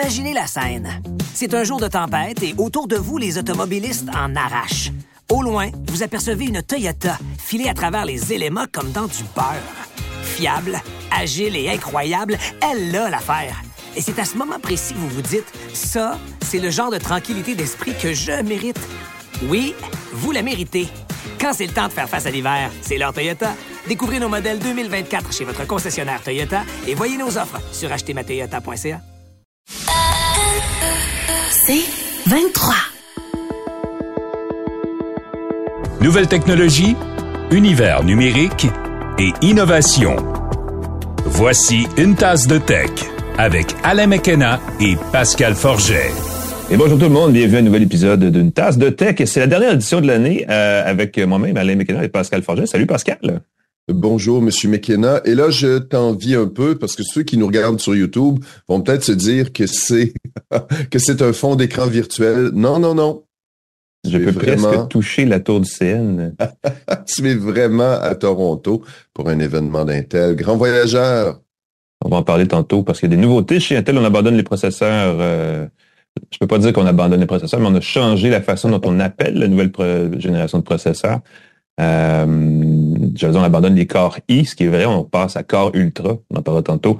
Imaginez la scène. C'est un jour de tempête et autour de vous, les automobilistes en arrachent. Au loin, vous apercevez une Toyota filée à travers les éléments comme dans du beurre. Fiable, agile et incroyable, elle a l'affaire. Et c'est à ce moment précis que vous vous dites, ça, c'est le genre de tranquillité d'esprit que je mérite. Oui, vous la méritez. Quand c'est le temps de faire face à l'hiver, c'est l'heure Toyota. Découvrez nos modèles 2024 chez votre concessionnaire Toyota et voyez nos offres sur achetermatoyota.ca. C'est 23. Nouvelle technologie, univers numérique et innovation. Voici une tasse de tech avec Alain McKenna et Pascal Forget. Et bonjour tout le monde, bienvenue à un nouvel épisode d'une tasse de tech. C'est la dernière édition de l'année euh, avec moi-même, Alain McKenna et Pascal Forget. Salut Pascal. Bonjour, Monsieur McKenna. Et là, je t'envie un peu parce que ceux qui nous regardent sur YouTube vont peut-être se dire que c'est que c'est un fond d'écran virtuel. Non, non, non. Je peux presque toucher la tour du CN. tu es vraiment à Toronto pour un événement d'Intel. Grand voyageur. On va en parler tantôt parce qu'il y a des nouveautés. Chez Intel, on abandonne les processeurs. Euh, je peux pas dire qu'on abandonne les processeurs, mais on a changé la façon dont on appelle la nouvelle génération de processeurs. Euh, je veux on abandonne les corps I, ce qui est vrai, on passe à corps ultra, on en parlera tantôt.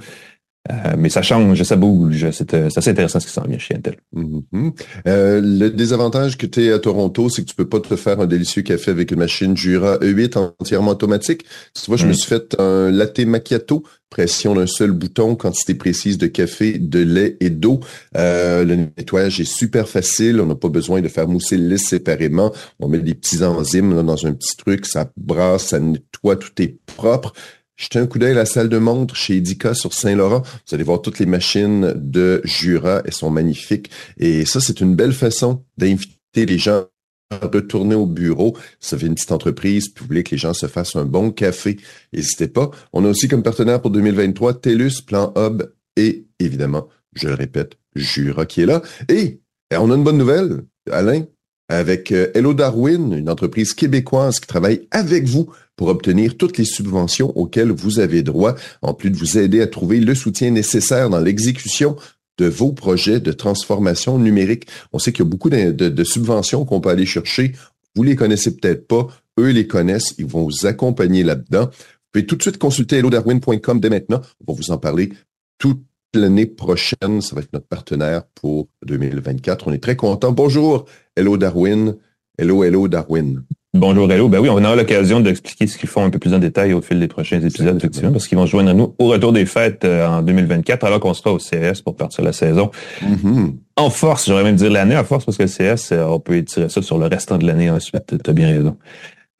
Euh, mais ça change, ça bouge. C'est euh, assez intéressant ce qui s'en vient chez Intel. Mm-hmm. euh, le désavantage que tu es à Toronto, c'est que tu peux pas te faire un délicieux café avec une machine Jura E8 entièrement automatique. Tu vois, je me mm. suis fait un latte macchiato, pression d'un seul bouton, quantité précise de café, de lait et d'eau. Euh, le nettoyage est super facile. On n'a pas besoin de faire mousser le lait séparément. On met des petits enzymes dans un petit truc, ça brasse, ça nettoie, tout est propre. Jetez un coup d'œil à la salle de montre chez Edica sur Saint-Laurent. Vous allez voir toutes les machines de Jura. Elles sont magnifiques. Et ça, c'est une belle façon d'inviter les gens à retourner au bureau. Ça fait une petite entreprise, puis vous voulez que les gens se fassent un bon café. N'hésitez pas. On a aussi comme partenaire pour 2023 TELUS, Plan Hub et évidemment, je le répète, Jura qui est là. Et on a une bonne nouvelle, Alain avec euh, Hello Darwin, une entreprise québécoise qui travaille avec vous pour obtenir toutes les subventions auxquelles vous avez droit, en plus de vous aider à trouver le soutien nécessaire dans l'exécution de vos projets de transformation numérique. On sait qu'il y a beaucoup de, subventions qu'on peut aller chercher. Vous les connaissez peut-être pas. Eux les connaissent. Ils vont vous accompagner là-dedans. Vous pouvez tout de suite consulter hellodarwin.com dès maintenant. On va vous en parler tout l'année prochaine. Ça va être notre partenaire pour 2024. On est très content. Bonjour, Hello Darwin. Hello, hello Darwin. Bonjour, hello. Ben oui, on aura l'occasion d'expliquer ce qu'ils font un peu plus en détail au fil des prochains épisodes, effectivement, parce qu'ils vont se joindre à nous au retour des fêtes euh, en 2024, alors qu'on sera au CS pour partir la saison. Mm-hmm. En force, j'aurais même dire l'année en force, parce que le CS, euh, on peut étirer ça sur le restant de l'année ensuite. Tu as bien raison.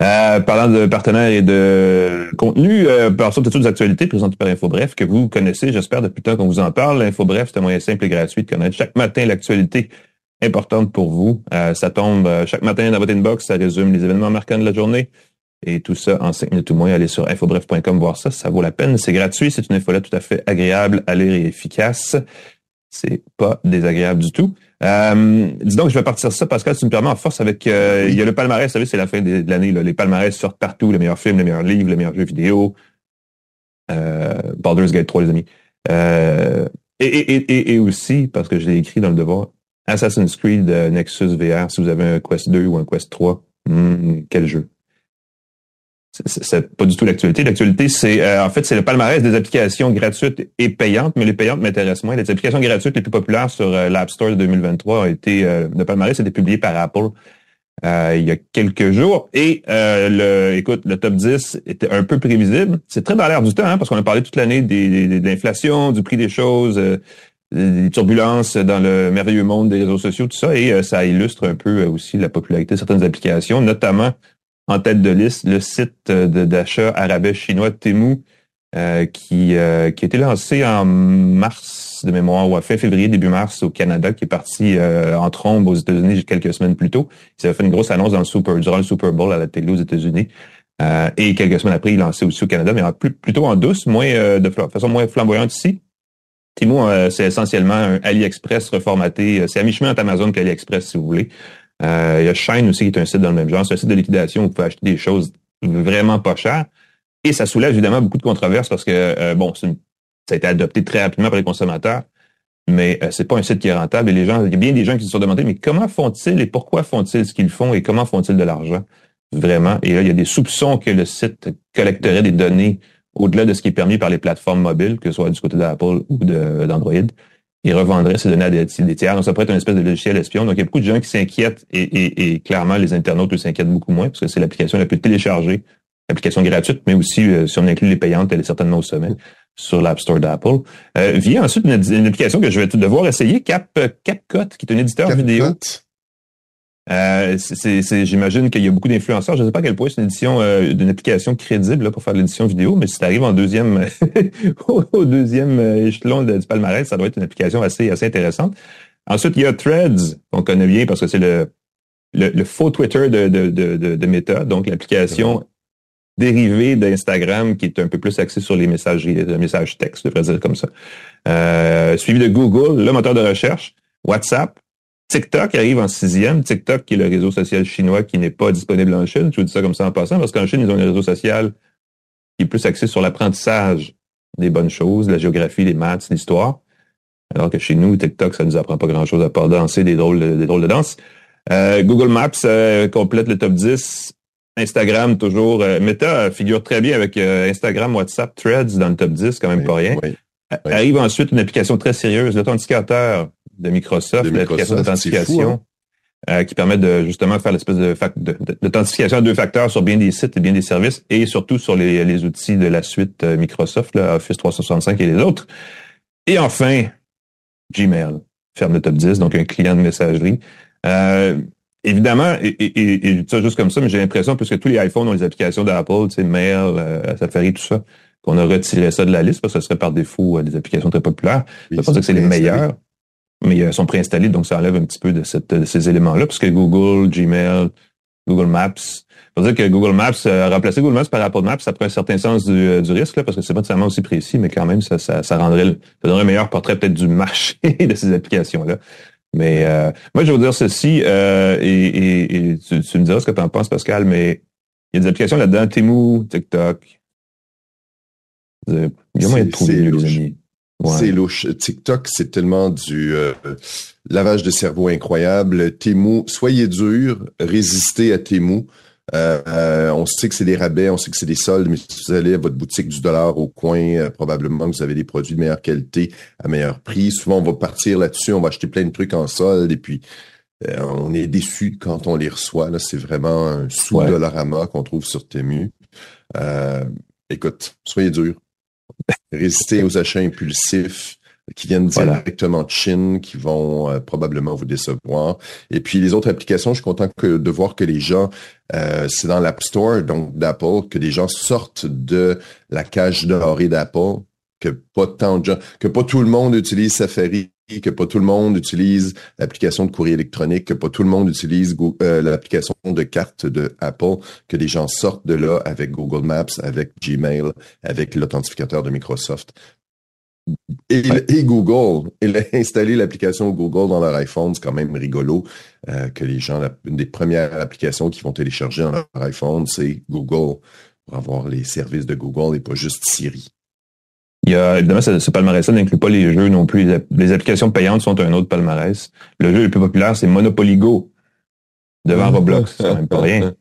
Euh, parlant de partenaires et de contenu, euh, de toutes les actualités présentées par InfoBref que vous connaissez, j'espère, depuis le temps qu'on vous en parle. InfoBref, c'est un moyen simple et gratuit de connaître chaque matin l'actualité importante pour vous. Euh, ça tombe euh, chaque matin dans votre inbox, ça résume les événements marquants de la journée. Et tout ça en 5 minutes ou moins. Allez sur infobref.com voir ça, ça vaut la peine. C'est gratuit, c'est une infolette tout à fait agréable à lire et efficace. C'est pas désagréable du tout. Euh, dis donc, je vais partir ça, Pascal, tu me permets en force avec... Euh, il y a le palmarès, vous savez, c'est la fin de, l'année. Les palmarès sortent partout, les meilleurs films, les meilleurs livres, les meilleurs jeux vidéo. Euh, Baldur's Gate 3, les amis. Euh, et, et, et, et, aussi, parce que je l'ai écrit dans le devoir, Assassin's Creed euh, Nexus VR, si vous avez un Quest 2 ou un Quest 3, hmm, quel jeu c'est pas du tout l'actualité. L'actualité, c'est euh, en fait c'est le palmarès des applications gratuites et payantes, mais les payantes m'intéressent moins. Les applications gratuites les plus populaires sur euh, l'App Store de 2023 ont été euh, le palmarès a été publié par Apple il y a quelques jours et le écoute le top 10 était un peu prévisible. C'est très dans l'air du temps hein, parce qu'on a parlé toute l'année de l'inflation, du prix des choses, des turbulences dans le merveilleux monde des réseaux sociaux, tout ça, et ça illustre un peu aussi la popularité de certaines applications, notamment en tête de liste le site d'achat arabais chinois Temu, euh, qui, euh, qui a été lancé en mars de mémoire, ou à fin février, début mars au Canada, qui est parti euh, en trombe aux États-Unis quelques semaines plus tôt. Il s'est fait une grosse annonce dans le Super, durant le Super Bowl à la télé aux États-Unis. et quelques semaines après, il lancé aussi au Canada, mais en plus, plutôt en douce, moins de façon moins flamboyante ici. Temu, c'est essentiellement un AliExpress reformaté. C'est à mi-chemin entre Amazon qu'AliExpress, si vous voulez. Euh, il y a Shine aussi qui est un site dans le même genre. C'est un site de liquidation où vous pouvez acheter des choses vraiment pas chères. Et ça soulève évidemment beaucoup de controverses parce que, euh, bon, ça a été adopté très rapidement par les consommateurs. mais euh, c'est pas un site qui est rentable. Et les gens, il y a bien des gens qui se sont demandé, mais comment font-ils et pourquoi font-ils ce qu'ils font et comment font-ils de l'argent? Vraiment Et là, il y a des soupçons que le site collecterait des données au-delà de ce qui est permis par les plateformes mobiles, que ce soit du côté d'Apple ou d'Android, et revendrait ces données à des, tiers. Donc, ça pourrait être une espèce de logiciel espion. Donc, il y a beaucoup de gens qui s'inquiètent et, et, et, clairement, les internautes s'inquiètent beaucoup moins parce que c'est l'application la plus téléchargée, l'application gratuite, mais aussi, euh, si on inclut les payantes, elle est certainement au sommet sur l'App Store d'Apple. Euh, vient ensuite une, application que je vais devoir essayer, Cap, CapCut, qui est un éditeur vidéo. Euh, J'imagine qu'il y a beaucoup d'influenceurs. Je ne sais pas à quel point c'est une édition euh, d'une application crédible là, pour faire de l'édition vidéo, mais si tu arrives en deuxième au deuxième échelon du palmarès, ça doit être une application assez, assez intéressante. Ensuite, il y a Threads, qu'on connaît bien parce que c'est le, le, faux Twitter de, de, de, de Meta, donc l'application dérivée d'Instagram qui est un peu plus axé sur les messages, les messages texte, je devrais dire comme ça. Euh, suivi de Google, le moteur de recherche, WhatsApp, TikTok arrive en sixième. TikTok, qui est le réseau social chinois qui n'est pas disponible en Chine. Je vous dis ça comme ça en passant, parce qu'en Chine, ils ont un réseau social qui est plus axé sur l'apprentissage des bonnes choses, la géographie, les maths, l'histoire. Alors que chez nous, TikTok, ça nous apprend pas grand-chose à part danser des drôles de, des drôles de danse. Euh, Google Maps euh, complète le top 10. Instagram, toujours. Euh, Meta figure très bien avec Instagram, WhatsApp, Threads dans le top 10, quand même pas rien. Arrive ensuite une application très sérieuse, l'authenticateur de Microsoft, l'application d'authentification, hein. euh, qui permet de justement faire l'espèce de d'authentification à deux facteurs sur bien des sites et bien des services, et surtout sur les, les outils de la suite euh, Microsoft, là, Office 365 et les autres. Et enfin, Gmail ferme le top 10, donc un client de messagerie. Euh, évidemment, et, et, et, ça juste comme ça, mais j'ai l'impression, puisque tous les iPhones ont les applications d'Apple, tu sais, Mail, euh, Safari, tout ça, qu'on a retiré ça de la liste parce que ce serait par défaut des applications très populaires. je pense que c'est les meilleurs mais elles sont préinstallées, donc ça enlève un petit peu de, cette, ces éléments-là, parce que Google, Gmail, Google Maps, faut dire que Google Maps, euh, remplacer Google Maps par Apple Maps, ça prend un certain sens du, euh, du risque, là, parce que c'est pas nécessairement aussi précis, mais quand même, ça, ça, ça rendrait, ça donnerait un meilleur portrait peut-être du marché de ces applications-là. Mais euh, moi, je vais vous dire ceci, euh, et, et, tu, tu, me diras ce que tu en penses, Pascal, mais il y a des applications là-dedans, Temu, TikTok. Il y a moyen de trouver les amis. C'est louche. TikTok, c'est tellement du euh, lavage de cerveau incroyable. Temu, soyez dur, résistez à Temu. Euh, euh, on sait que c'est des rabais, on sait que c'est des soldes, mais si vous allez à votre boutique du dollar au coin, probablement que vous avez des produits de meilleure qualité à meilleur prix. Souvent, on va partir là-dessus, on va acheter plein de trucs en solde et puis on est déçu quand on les reçoit. C'est vraiment un sous-dollarama qu'on trouve sur Temu. écoute, soyez dur. Résister aux achats impulsifs qui viennent directement de Chine, qui vont euh, probablement vous décevoir. Et puis les autres applications, je suis content que, de voir que les gens, euh, c'est dans l'App Store, donc d'Apple, que les gens sortent de la cage dorée d'Apple, que pas tant de gens, que pas tout le monde utilise Safari que pas tout le monde utilise l'application de courrier électronique, que pas tout le monde utilise euh, l'application de carte de Apple, que les gens sortent de là avec Google Maps, avec Gmail, avec l'authentificateur de Microsoft. Et, Google, et installer l'application Google dans leur iPhone, c'est quand même rigolo euh, que les gens, une des premières applications qu'ils vont télécharger dans leur iPhone, c'est Google pour avoir les services de Google et pas juste Siri. Il y a, évidemment, ce, palmarès-là n'inclut pas les jeux non plus. Les, applications payantes sont un autre palmarès. Le jeu le plus populaire, c'est Monopoly Go. Devant Roblox, c'est même pas rien.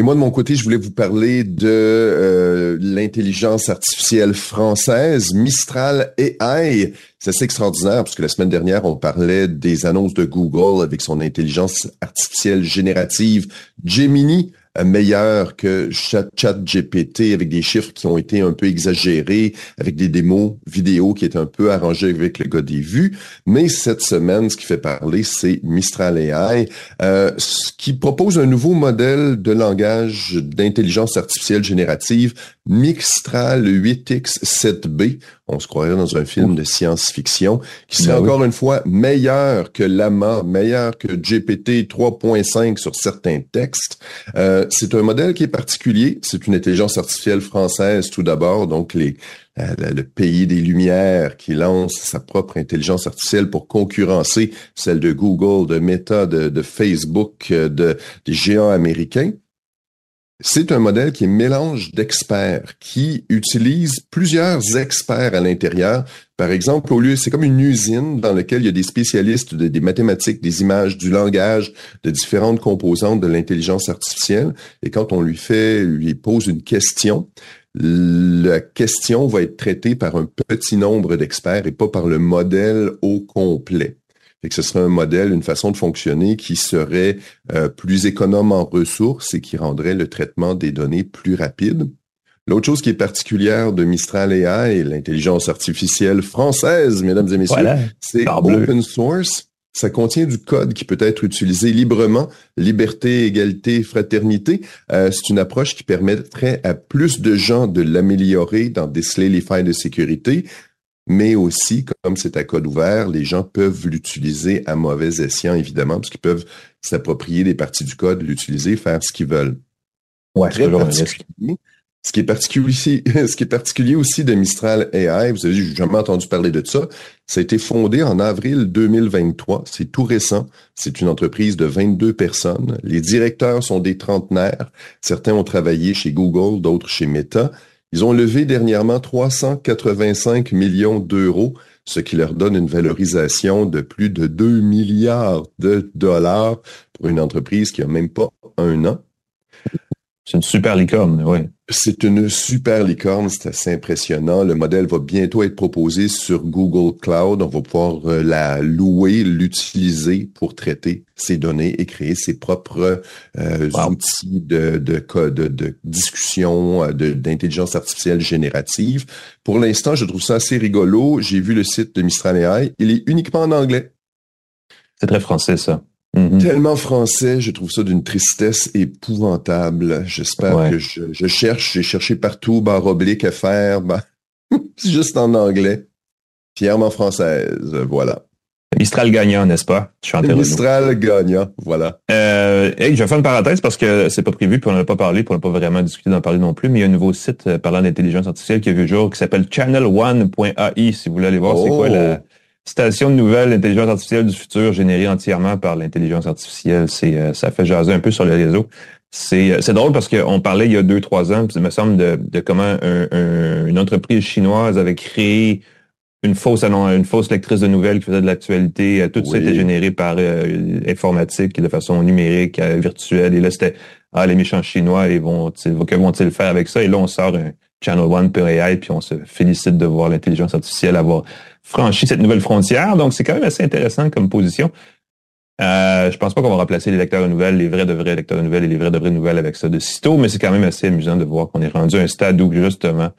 Et moi, de mon côté, je voulais vous parler de euh, l'intelligence artificielle française, Mistral AI. C'est assez extraordinaire parce que la semaine dernière, on parlait des annonces de Google avec son intelligence artificielle générative Gemini meilleur que ChatGPT avec des chiffres qui ont été un peu exagérés, avec des démos vidéo qui étaient un peu arrangées avec le gars des vues. Mais cette semaine, ce qui fait parler, c'est Mistral AI, euh, qui propose un nouveau modèle de langage d'intelligence artificielle générative, Mistral 8X7B. On se croirait dans un film de science-fiction, qui serait ben encore une fois meilleur que Lama, meilleur que GPT 3.5 sur certains textes. Euh, c'est un modèle qui est particulier. C'est une intelligence artificielle française tout d'abord, donc les, le pays des Lumières qui lance sa propre intelligence artificielle pour concurrencer celle de Google, de Meta, de, Facebook, de, des géants américains. C'est un modèle qui est mélange d'experts, qui utilise plusieurs experts à l'intérieur. Par exemple, au lieu, c'est comme une usine dans laquelle il y a des spécialistes des mathématiques, des images, du langage, de différentes composantes de l'intelligence artificielle. Et quand on lui fait, lui pose une question, la question va être traitée par un petit nombre d'experts et pas par le modèle au complet. Et que ce serait un modèle, une façon de fonctionner qui serait euh, plus économe en ressources et qui rendrait le traitement des données plus rapide. L'autre chose qui est particulière de Mistral AI et l'intelligence artificielle française, mesdames et messieurs, c'est open source. Ça contient du code qui peut être utilisé librement. Liberté, égalité, fraternité. Euh, c'est une approche qui permettrait à plus de gens de l'améliorer, d'en déceler les failles de sécurité mais aussi, comme c'est à code ouvert, les gens peuvent l'utiliser à mauvais escient, évidemment, parce qu'ils peuvent s'approprier des parties du code, l'utiliser, faire ce qu'ils veulent. Ouais, Très particulier. Ce qui est particulier, ce qui est particulier aussi de Mistral AI, vous avez jamais entendu parler de ça. Ça a été fondé en avril 2023. C'est tout récent. C'est une entreprise de 22 personnes. Les directeurs sont des trentenaires. Certains ont travaillé chez Google, d'autres chez Meta. Ils ont levé dernièrement 385 millions d'euros, ce qui leur donne une valorisation de plus de 2 milliards de dollars pour une entreprise qui a même pas un an. C'est une super licorne, oui. C'est une super licorne, c'est assez impressionnant. Le modèle va bientôt être proposé sur Google Cloud. On va pouvoir euh, la louer, l'utiliser pour traiter ses données et créer ses propres euh, outils de, de, de, de discussion, euh, d'intelligence artificielle générative. Pour l'instant, je trouve ça assez rigolo. J'ai vu le site de Mistral AI. Il est uniquement en anglais. C'est très français, ça. Mm-hmm. Tellement français, je trouve ça d'une tristesse épouvantable. J'espère que je, je, cherche, j'ai cherché partout, barre oblique à faire, bah, juste en anglais. Fièrement française, voilà. Mistral gagnant, n'est-ce pas? Mistral gagnant, voilà. Euh, je vais faire une parenthèse parce que c'est pas prévu, puis on n'en a pas parlé, puis on n'a pas vraiment discuté d'en parler non plus, mais il y a un nouveau site euh, parlant d'intelligence artificielle qui a vu le jour qui s'appelle channel1.ai, si vous voulez aller voir c'est quoi la, oh! Station de nouvelles d'intelligence artificielle du futur générée entièrement par l'intelligence artificielle. C'est, euh, ça fait jaser un peu sur les réseaux. C'est, euh, c'est drôle parce qu'on parlait il y a deux, trois ans, il me semble, de, de comment une entreprise chinoise avait créé une fausse une fausse lectrice de nouvelles qui faisait de l'actualité. Euh, tout ça était généré par informatique de façon numérique, virtuelle. Et là, c'était ah les méchants chinois, ils vont, que vont-ils faire avec ça? Et là, on sort un Channel One AI, puis on se félicite de voir l'intelligence artificielle avoir franchi cette nouvelle frontière. Donc, c'est quand même assez intéressant comme position. Euh, je pense pas qu'on va remplacer les lecteurs de nouvelles, les vrais de vrais lecteurs de nouvelles et les vrais de vraies nouvelles avec ça de sitôt, mais c'est quand même assez amusant de voir qu'on est rendu à un stade où justement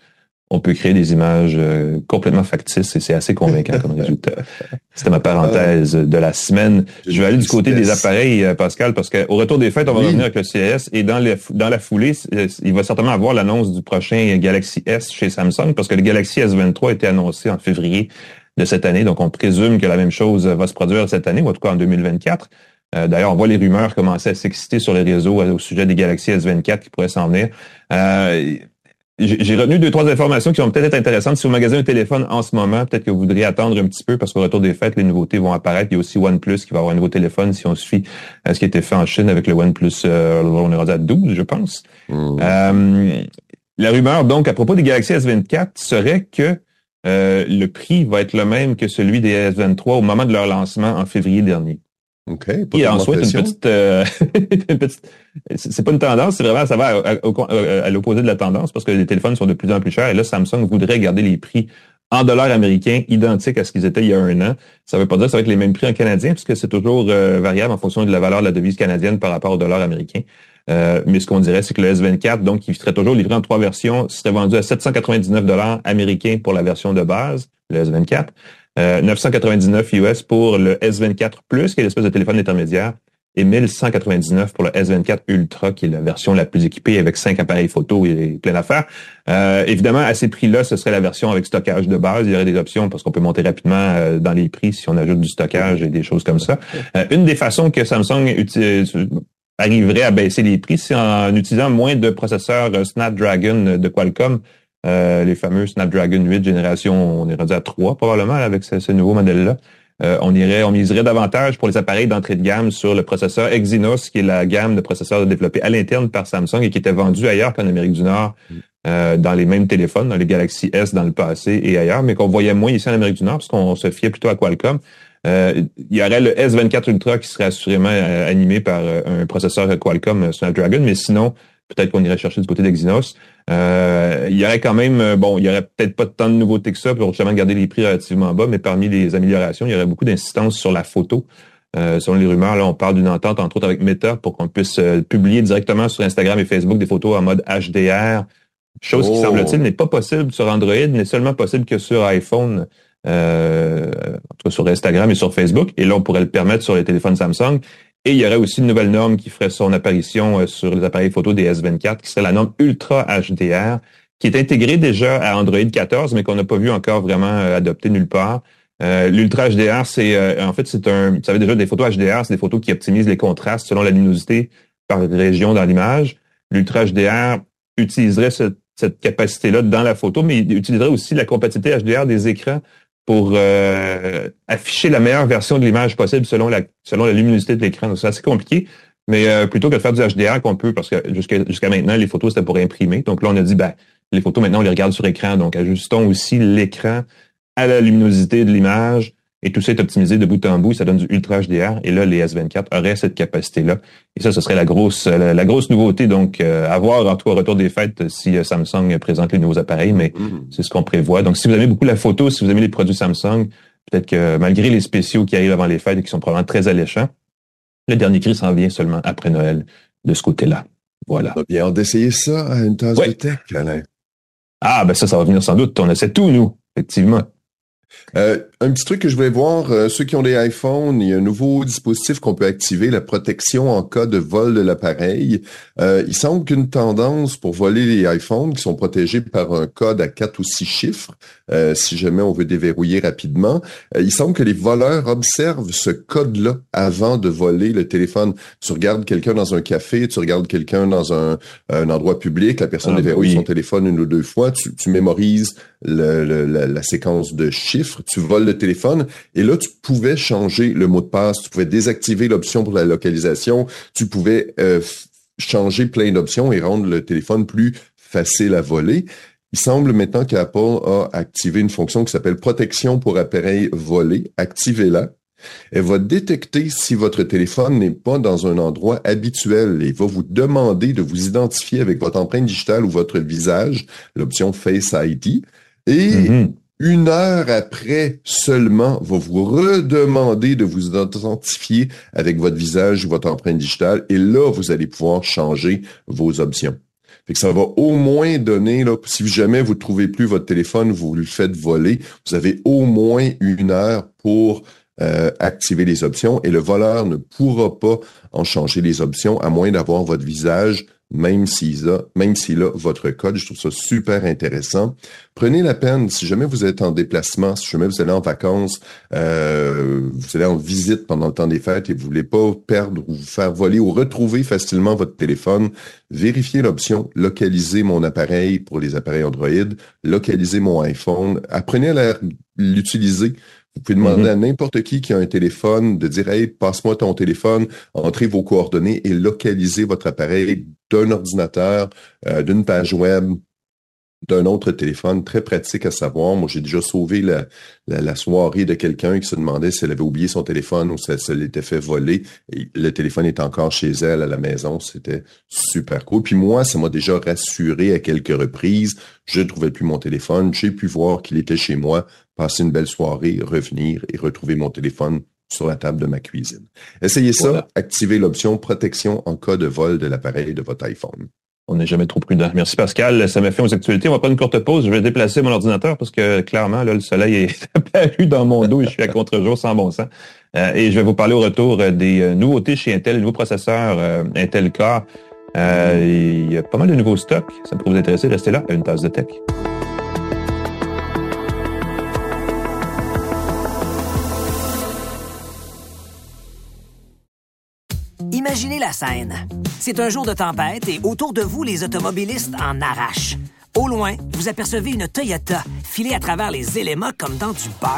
on peut créer des images euh, complètement factices et c'est assez convaincant comme résultat. C'était ma parenthèse de la semaine. Je vais aller du côté des appareils, euh, Pascal, parce qu'au retour des fêtes, on va revenir avec le CES et dans, dans la foulée, euh, il va certainement avoir l'annonce du prochain Galaxy S chez Samsung parce que le Galaxy S23 a été annoncé en février de cette année, donc on présume que la même chose va se produire cette année, ou en tout cas en 2024. D'ailleurs, on voit les rumeurs commencer à s'exciter sur les réseaux au sujet des Galaxy S24 qui pourraient s'en venir. Euh, j'ai retenu deux, trois informations qui vont peut-être être intéressantes. Si vous magasinez un téléphone en ce moment, peut-être que vous voudriez attendre un petit peu parce qu'au retour des fêtes, les nouveautés vont apparaître. Il y a aussi OnePlus qui va avoir un nouveau téléphone si on suit ce qui a été fait en Chine avec le OnePlus, euh, on est rendu à 12, je pense. Mmh. Euh, la rumeur, donc, à propos des Galaxy S24 serait que euh, le prix va être le même que celui des S23 au moment de leur lancement en février dernier. OK. Et ensuite, une petite, euh, une petite c'est pas une tendance, c'est vraiment, ça va à, l'opposé de la tendance parce que les téléphones sont de plus en plus chers et là, Samsung voudrait garder les prix en dollars américains identiques à ce qu'ils étaient il y a un an. Ça veut pas dire que ça va être les mêmes prix en canadien puisque c'est toujours euh, variable en fonction de la valeur de la devise canadienne par rapport au dollar américain. Euh, mais ce qu'on dirait, c'est que le S24, donc, qui serait toujours livré en trois versions, serait vendu à 799 dollars américains pour la version de base, le S24. 999 euh, US pour le S24 Plus, qui est l'espèce de téléphone intermédiaire, et 1199 pour le S24 Ultra, qui est la version la plus équipée avec cinq appareils photo et plein d'affaires. Euh, évidemment, à ces prix-là, ce serait la version avec stockage de base. Il y aurait des options parce qu'on peut monter rapidement euh, dans les prix si on ajoute du stockage et des choses comme ça. une des façons que Samsung arriverait à baisser les prix, c'est en utilisant moins de processeurs Snapdragon de Qualcomm euh, les fameux Snapdragon 8 génération, on est rendu à 3 probablement avec ce, nouveau modèle-là. on irait, on miserait davantage pour les appareils d'entrée de gamme sur le processeur Exynos, qui est la gamme de processeurs développés à l'interne par Samsung et qui était vendu ailleurs qu'en Amérique du Nord. Euh, dans les mêmes téléphones, dans les Galaxy S dans le passé et ailleurs, mais qu'on voyait moins ici en Amérique du Nord parce qu'on se fiait plutôt à Qualcomm. Euh, il y aurait le S24 Ultra qui serait assurément euh, animé par un processeur Qualcomm Snapdragon, mais sinon, peut-être qu'on irait chercher du côté d'Exynos. il y aurait quand même, bon, il y aurait peut-être pas tant de nouveautés que ça pour justement garder les prix relativement bas, mais parmi les améliorations, il y aurait beaucoup d'insistance sur la photo. selon les rumeurs, là, on parle d'une entente, entre autres, avec Meta pour qu'on puisse publier directement sur Instagram et Facebook des photos en mode HDR, Chose qui, oh. semble-t-il, n'est pas possible sur Android, n'est seulement possible que sur iPhone, euh, en tout cas sur Instagram et sur Facebook. Et là, on pourrait le permettre sur les téléphones Samsung. Et il y aurait aussi une nouvelle norme qui ferait son apparition euh, sur les appareils photo des S24, qui serait la norme Ultra HDR, qui est intégrée déjà à Android 14, mais qu'on n'a pas vu encore vraiment euh, adopter nulle part. Euh, L'Ultra HDR, c'est en fait, c'est un. Vous savez déjà, des photos HDR, c'est des photos qui optimisent les contrastes selon la luminosité par région dans l'image. L'Ultra HDR utiliserait cette cette capacité-là dans la photo, mais il utiliserait aussi la compatibilité HDR des écrans pour euh, afficher la meilleure version de l'image possible selon la selon la luminosité de l'écran. C'est assez compliqué, mais euh, plutôt que de faire du HDR qu'on peut, parce que jusqu'à jusqu'à maintenant, les photos, c'était pour imprimer. Donc là, on a dit, ben, les photos, maintenant, on les regarde sur écran. Donc, ajustons aussi l'écran à la luminosité de l'image et tout ça est optimisé de bout en bout, ça donne du Ultra HDR. Et là, les S24 auraient cette capacité-là. Et ça, ce serait la grosse, la, grosse nouveauté. Donc, euh, à voir en tout au retour des fêtes si euh, Samsung présente les nouveaux appareils, mais mm-hmm. c'est ce qu'on prévoit. Donc, si vous aimez beaucoup la photo, si vous aimez les produits Samsung, peut-être que malgré les spéciaux qui arrivent avant les fêtes et qui sont probablement très alléchants, le dernier cri s'en vient seulement après Noël de ce côté-là. Voilà. On a bien d'essayer ça à une tasse de tech, Alain. Ah, ben ça, ça va venir sans doute. On essaie tout, nous, effectivement. Euh, un petit truc que je voulais voir, euh, ceux qui ont des iPhones, il y a un nouveau dispositif qu'on peut activer, la protection en cas de vol de l'appareil. Euh, il semble qu'une tendance pour voler les iPhones qui sont protégés par un code à quatre ou six chiffres, si jamais on veut déverrouiller rapidement, il semble que les voleurs observent ce code-là avant de voler le téléphone. Tu regardes quelqu'un dans un café, tu regardes quelqu'un dans un, endroit public, la personne ah, déverrouille son téléphone une ou deux fois, tu, tu mémorises le, la, séquence de chiffres, tu voles le téléphone et là, tu pouvais changer le mot de passe, tu pouvais désactiver l'option pour la localisation, tu pouvais euh, changer plein d'options et rendre le téléphone plus facile à voler. Il semble maintenant qu'Apple a activé une fonction qui s'appelle protection pour appareil volé. Activez-la. Elle va détecter si votre téléphone n'est pas dans un endroit habituel et va vous demander de vous identifier avec votre empreinte digitale ou votre visage, l'option Face ID. Et mm-hmm. Une heure après seulement, va vous redemander de vous identifier avec votre visage ou votre empreinte digitale. Et là, vous allez pouvoir changer vos options. Fait que ça va au moins donner, là, si jamais vous ne trouvez plus votre téléphone, vous le faites voler, vous avez au moins une heure pour euh, activer les options et le voleur ne pourra pas en changer les options à moins d'avoir votre visage même s'il a, a votre code. Je trouve ça super intéressant. Prenez la peine, si jamais vous êtes en déplacement, si jamais vous allez en vacances, euh, vous allez en visite pendant le temps des fêtes et vous voulez pas perdre ou vous faire voler ou retrouver facilement votre téléphone, vérifiez l'option localiser mon appareil pour les appareils Android, localiser mon iPhone, apprenez à l'utiliser. Vous pouvez demander mm-hmm. à n'importe qui qui a un téléphone de dire Hey, passe-moi ton téléphone, entrez vos coordonnées et localisez votre appareil d'un ordinateur, euh, d'une page web, d'un autre téléphone, très pratique à savoir. Moi, j'ai déjà sauvé la, la, soirée de quelqu'un qui se demandait si elle avait oublié son téléphone ou si elle l'était fait voler. Et le téléphone est encore chez elle à la maison. C'était super cool. Puis moi, ça m'a déjà rassuré à quelques reprises. Je ne trouvais plus mon téléphone. J'ai pu voir qu'il était chez moi, passer une belle soirée, revenir et retrouver mon téléphone sur la table de ma cuisine. Essayez ça, activez l'option protection en cas de vol de l'appareil de votre iPhone. On n'est jamais trop prudent. Merci Pascal. Ça m'a fait aux actualités. On va prendre une courte pause. Je vais déplacer mon ordinateur parce que clairement, là, le soleil est apparu dans mon dos et je suis à contre-jour sans bon sens. Euh, et je vais vous parler au retour euh, des euh, nouveautés chez Intel, les nouveaux processeurs Intel Core. il y a pas mal de nouveaux stocks. Ça pourrait vous intéresser. Restez là à une tasse de tech. C'est un jour de tempête et autour de vous, les automobilistes en arrachent. Au loin, vous apercevez une Toyota filée à travers les éléments comme dans du beurre.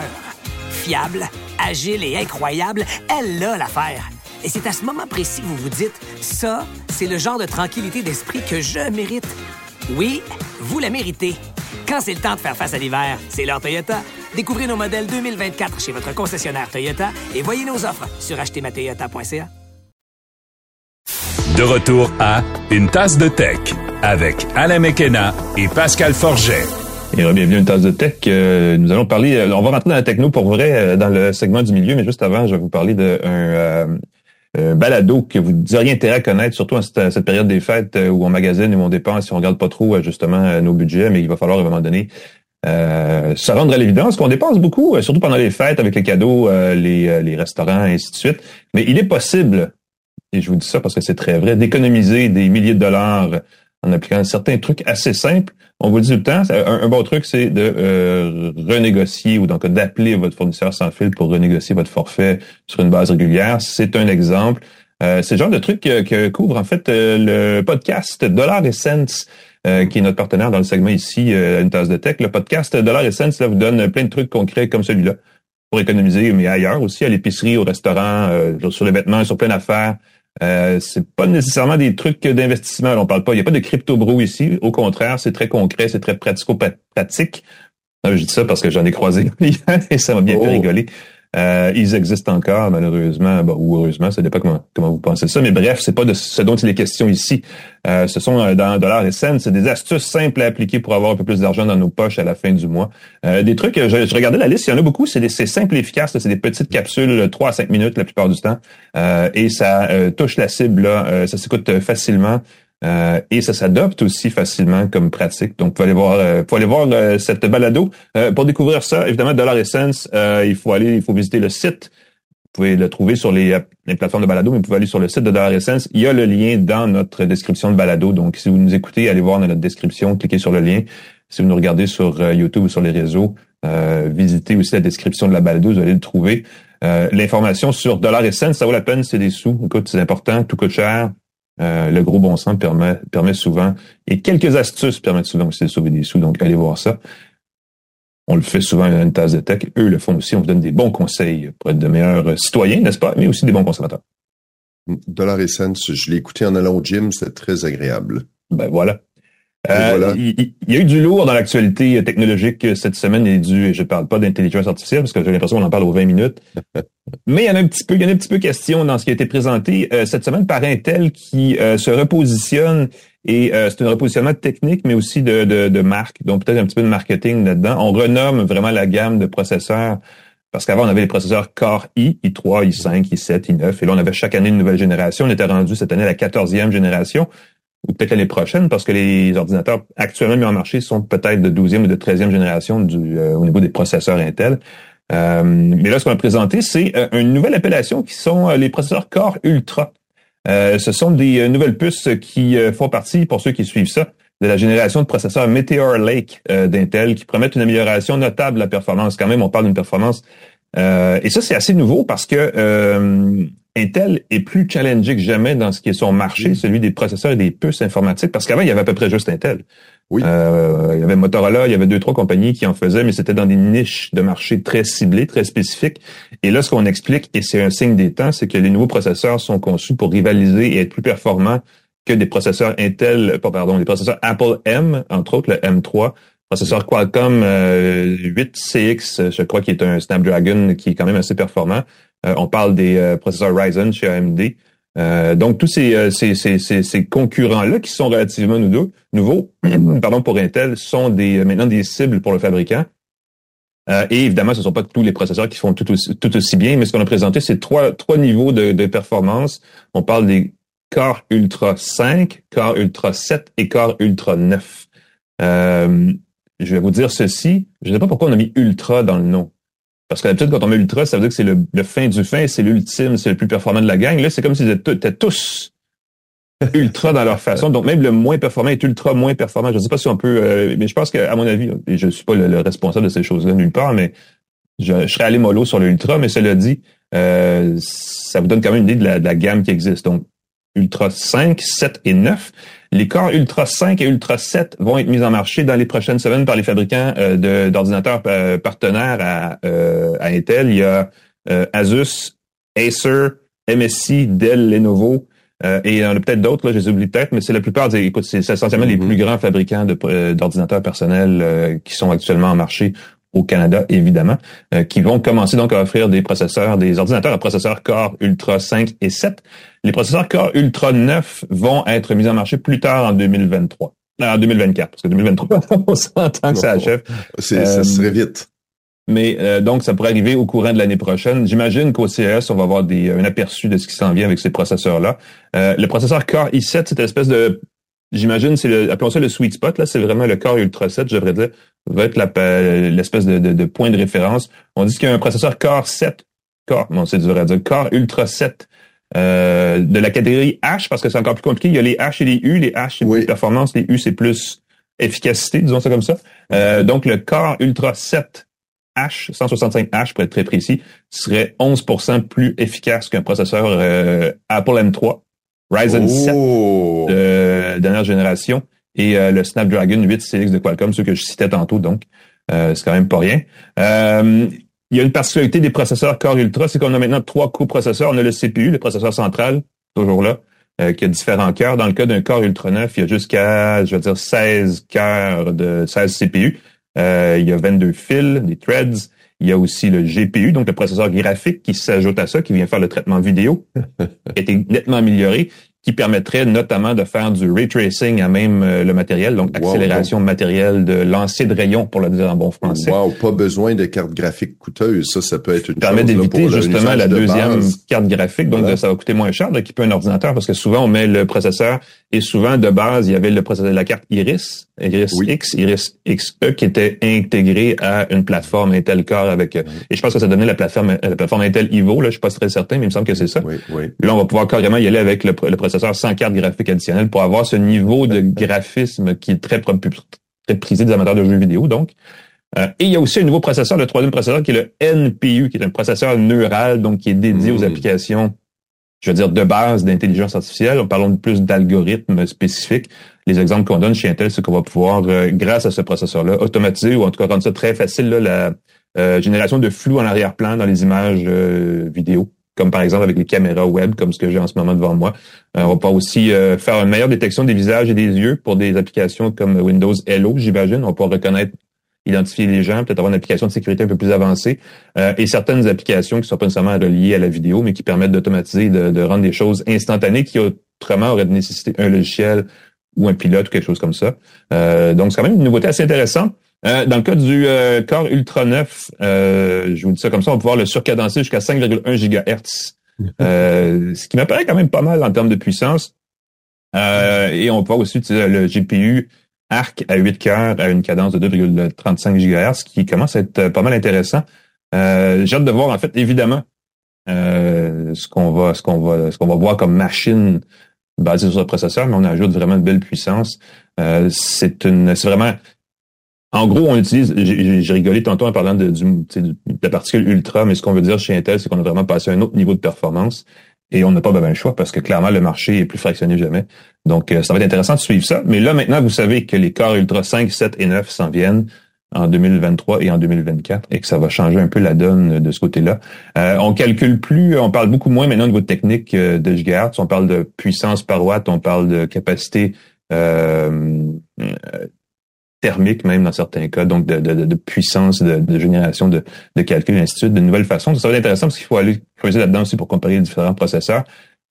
Fiable, agile et incroyable, elle a l'affaire. Et c'est à ce moment précis que vous vous dites, ça, c'est le genre de tranquillité d'esprit que je mérite. Oui, vous la méritez. Quand c'est le temps de faire face à l'hiver, c'est l'heure Toyota. Découvrez nos modèles 2024 chez votre concessionnaire Toyota et voyez nos offres sur achetermatoyota.ca. De retour à Une tasse de tech avec Alain Mekena et Pascal Forget. Et bienvenue à une tasse de tech. Euh, nous allons parler, euh, on va rentrer dans la techno pour vrai euh, dans le segment du milieu, mais juste avant, je vais vous parler d'un balado que vous auriez intérêt à connaître, surtout en cette, période des fêtes où on magasine et où on dépense si on regarde pas trop justement nos budgets, mais il va falloir à un moment donné se rendre à l'évidence qu'on dépense beaucoup, surtout pendant les fêtes avec les cadeaux, les, les restaurants, et ainsi de suite. Mais il est possible, et je vous dis ça parce que c'est très vrai, d'économiser des milliers de dollars en appliquant certains trucs assez simples. On vous le dit tout le temps, un, bon truc, c'est de euh, renégocier ou donc d'appeler votre fournisseur sans fil pour renégocier votre forfait sur une base régulière. C'est un exemple. Euh, c'est le genre de truc que, couvre en fait euh, le podcast Dollar Essence. Euh, qui est notre partenaire dans le segment ici, une tasse de tech. Le podcast Dollar Essence là, vous donne plein de trucs concrets comme celui-là pour économiser, mais ailleurs aussi, à l'épicerie, au restaurant, sur les vêtements, sur plein d'affaires. Euh, c'est pas nécessairement des trucs d'investissement. On parle pas. Il n'y a pas de crypto bro ici. Au contraire, c'est très concret, c'est très pratico-pratique. Je dis ça parce que j'en ai croisé et ça m'a bien fait oh. rigoler. Euh, ils existent encore, malheureusement, ou heureusement, ça dépend comment, comment vous pensez ça. Mais bref, c'est pas de ce dont il est question ici. Euh, ce sont euh, dans dollars et cents, c'est des astuces simples à appliquer pour avoir un peu plus d'argent dans nos poches à la fin du mois. des trucs, je, je, regardais la liste, il y en a beaucoup, c'est simple et efficace, c'est des petites capsules, 3 à 5 minutes la plupart du temps, et ça touche la cible, là, ça s'écoute facilement. Euh, et ça s'adopte aussi facilement comme pratique. Donc, pouvez aller voir, euh, aller voir euh, cette balado. pour découvrir ça, évidemment, Dollar Essence, il faut aller, il faut visiter le site. Vous pouvez le trouver sur les, plateformes de balado, mais vous pouvez aller sur le site de Dollar Essence. Il y a le lien dans notre description de balado. Donc, si vous nous écoutez, allez voir dans notre description, cliquez sur le lien. Si vous nous regardez sur YouTube ou sur les réseaux, visitez aussi la description de la balado, vous allez le trouver. L'information sur Dollar Essence, ça vaut la peine, c'est des sous. Écoute, c'est important, tout coûte cher euh, le gros bon sens permet, permet souvent, et quelques astuces permettent souvent aussi de sauver des sous, donc allez voir ça. On le fait souvent à une tasse de tech. Eux le font aussi. On vous donne des bons conseils pour être de meilleurs citoyens, n'est-ce pas? Mais aussi des bons consommateurs. Dollar Essence, je l'ai écouté en allant au gym, c'est très agréable. Ben voilà. Euh, il, y a eu du lourd dans l'actualité technologique cette semaine et du, je parle pas d'intelligence artificielle parce que j'ai l'impression qu'on en parle aux 20 minutes. Mais il y en a un petit peu, il y en a un petit peu question dans ce qui a été présenté euh, cette semaine par Intel qui euh, se repositionne et c'est un repositionnement technique mais aussi de, de, de marque, donc peut-être un petit peu de marketing là-dedans. On renomme vraiment la gamme de processeurs parce qu'avant, on avait les processeurs Core i, i3, i5, i7, i9, et là, on avait chaque année une nouvelle génération. On était rendu cette année à la 14e génération ou peut-être l'année prochaine, parce que les ordinateurs actuellement mis en marché sont peut-être de 12e ou de 13e génération du, euh, au niveau des processeurs Intel. Euh, mais là, ce qu'on a présenté, c'est euh, une nouvelle appellation qui sont les processeurs Core Ultra. ce sont des nouvelles puces qui font partie, pour ceux qui suivent ça, de la génération de processeurs Meteor Lake d'Intel qui promettent une amélioration notable de la performance. Quand même, on parle d'une performance. et ça, c'est assez nouveau parce que Intel est plus challengé que jamais dans ce qui est son marché, celui des processeurs et des puces informatiques, parce qu'avant, il y avait à peu près juste Intel. Oui. Euh, il y avait Motorola, il y avait deux, trois compagnies qui en faisaient, mais c'était dans des niches de marché très ciblées, très spécifiques. Et là, ce qu'on explique, et c'est un signe des temps, c'est que les nouveaux processeurs sont conçus pour rivaliser et être plus performants que des processeurs Intel, pardon, des processeurs Apple M, entre autres le M3, processeur Qualcomm 8CX, euh, je crois, qui est un Snapdragon qui est quand même assez performant. Euh, on parle des euh, processeurs Ryzen chez AMD. Euh, donc tous ces, ces, ces, ces concurrents-là qui sont relativement nouveaux, nouveaux pardon, pour Intel, sont des, maintenant des cibles pour le fabricant. et évidemment, ce ne sont pas tous les processeurs qui font tout aussi, tout aussi bien, mais ce qu'on a présenté, c'est trois, trois niveaux de, performance. On parle des Core Ultra 5, Core Ultra 7 et Core Ultra 9. Euh, je vais vous dire ceci. Je ne sais pas pourquoi on a mis Ultra dans le nom. Parce que d'habitude, quand on met ultra, ça veut dire que c'est le, fin du fin, c'est l'ultime, c'est le plus performant de la gang. Là, c'est comme s'ils étaient tous ultra dans leur façon. Donc, même le moins performant est ultra moins performant. Je ne sais pas si on peut... Euh, mais je pense qu'à mon avis, et je suis pas le, responsable de ces choses-là nulle part, mais je, serais allé mollo sur l'ultra, mais cela dit, euh, ça vous donne quand même une idée de la, de la gamme qui existe. Donc, Ultra 5, 7 et 9. Les corps Ultra 5 et Ultra 7 vont être mis en marché dans les prochaines semaines par les fabricants euh, d'ordinateurs euh, partenaires à, euh, à, Intel. Il y a Asus, Acer, MSI, Dell, Lenovo, et il y en a peut-être d'autres, là, je les oublie peut-être, mais c'est la plupart des, écoute, c'est essentiellement les mm-hmm. plus grands fabricants d'ordinateurs personnels qui sont actuellement en marché au Canada, évidemment, qui vont commencer donc à offrir des processeurs, des ordinateurs à processeurs Core Ultra 5 et 7. Les processeurs Core Ultra 9 vont être mis en marché plus tard en 2023. En 2024, parce que 2023, on s'entend que ça achève. ça serait vite. Mais euh, donc, ça pourrait arriver au courant de l'année prochaine. J'imagine qu'au CES, on va avoir des, un aperçu de ce qui s'en vient avec ces processeurs-là. Euh, le processeur Core i7, cette espèce de... J'imagine, c'est le, appelons ça le sweet spot, là, c'est vraiment le Core Ultra 7, je devrais dire, va être l'espèce de, de, de, point de référence. On dit qu'il y a un processeur Core 7, Core, non, c'est dur à dire, Core Ultra 7, euh, de la catégorie H, parce que c'est encore plus compliqué. Il y a les H et les U. Les H, c'est plus performance, les U, c'est plus efficacité, disons ça comme ça. Euh, donc, le Core Ultra 7 H, 165H pour être très précis, serait 11% plus efficace qu'un processeur euh, Apple M3, Ryzen 7 de dernière génération et euh, le Snapdragon 8 Cx de Qualcomm, ceux que je citais tantôt, donc euh, c'est quand même pas rien. il y a une particularité des processeurs Core Ultra, c'est qu'on a maintenant trois coprocesseurs. On a le CPU, le processeur central, toujours là, qui a différents cœurs. Dans le cas d'un Core Ultra 9, il y a jusqu'à, je veux dire, 16 cœurs de 16 CPU. Euh, il y a 22 fils, des threads. Il y a aussi le GPU, donc le processeur graphique qui s'ajoute à ça, qui vient faire le traitement vidéo, qui a été nettement amélioré qui permettrait notamment de faire du ray tracing à même euh, le matériel, donc accélération matérielle de lancer de rayons, pour le dire en bon français. Wow, pas besoin de carte graphique coûteuse. Ça, ça peut être une ça permet d'éviter justement la deuxième carte graphique, donc ça va coûter moins cher d'équiper un ordinateur parce que souvent on met le processeur et souvent de base il y avait le processeur, la carte Iris, Iris X, Iris XE qui était intégré à une plateforme Intel Core avec et je pense que ça donnait la plateforme la plateforme Intel Ivo là, je suis pas très certain, mais il me semble que c'est ça. Oui, oui. Là, on va pouvoir carrément y aller avec le, le sans carte graphique additionnelle pour avoir ce niveau de graphisme qui est très, très prisé des amateurs de jeux vidéo, donc. Euh, et il y a aussi un nouveau processeur, le troisième processeur, qui est le NPU, qui est un processeur neural, donc qui est dédié aux mmh. applications, je veux dire, de base d'intelligence artificielle. On parlons de plus d'algorithmes spécifiques. Les exemples qu'on donne chez Intel, c'est qu'on va pouvoir, euh, grâce à ce processeur-là, automatiser ou en tout cas rendre ça très facile, la euh, génération de flou en arrière-plan dans les images vidéo comme par exemple avec les caméras web, comme ce que j'ai en ce moment devant moi. Euh, on va aussi euh, faire une meilleure détection des visages et des yeux pour des applications comme Windows Hello, j'imagine. On pourra reconnaître, identifier les gens, peut-être avoir une application de sécurité un peu plus avancée. Euh, et certaines applications qui sont pas nécessairement reliées à la vidéo, mais qui permettent d'automatiser, de, de, rendre des choses instantanées qui autrement auraient nécessité un logiciel ou un pilote ou quelque chose comme ça. donc c'est quand même une nouveauté assez intéressante. Euh, dans le cas du euh, Core Ultra 9, euh, je vous dis ça comme ça, on va pouvoir le surcadencer jusqu'à 5,1 GHz, euh, ce qui m'apparaît quand même pas mal en termes de puissance. et on pouvoir aussi le GPU ARC à 8 cœurs à une cadence de 2,35 GHz, qui commence à être pas mal intéressant. J'ai hâte de voir, en fait, évidemment, ce qu'on va, ce qu'on va, ce qu'on va voir comme machine basée sur ce processeur, mais on ajoute vraiment de belles puissances. c'est une, c'est vraiment en gros, on utilise, j'ai rigolé tantôt en parlant de, du, la particule ultra, mais ce qu'on veut dire chez Intel, c'est qu'on a vraiment passé à un autre niveau de performance et on n'a pas besoin de choix parce que clairement, le marché est plus fractionné jamais. Donc, euh, ça va être intéressant de suivre ça. Mais là, maintenant, vous savez que les corps ultra 5, 7 et 9 s'en viennent en 2023 et en 2024 et que ça va changer un peu la donne de ce côté-là. Euh, on calcule plus, on parle beaucoup moins maintenant de votre technique euh, de gigahertz, on parle de puissance par watt, on parle de capacité euh, thermique même dans certains cas, donc de, de, de puissance de, génération de, de calcul, ainsi de suite, de nouvelles façons. Ça va être intéressant parce qu'il faut aller creuser là-dedans aussi pour comparer les différents processeurs.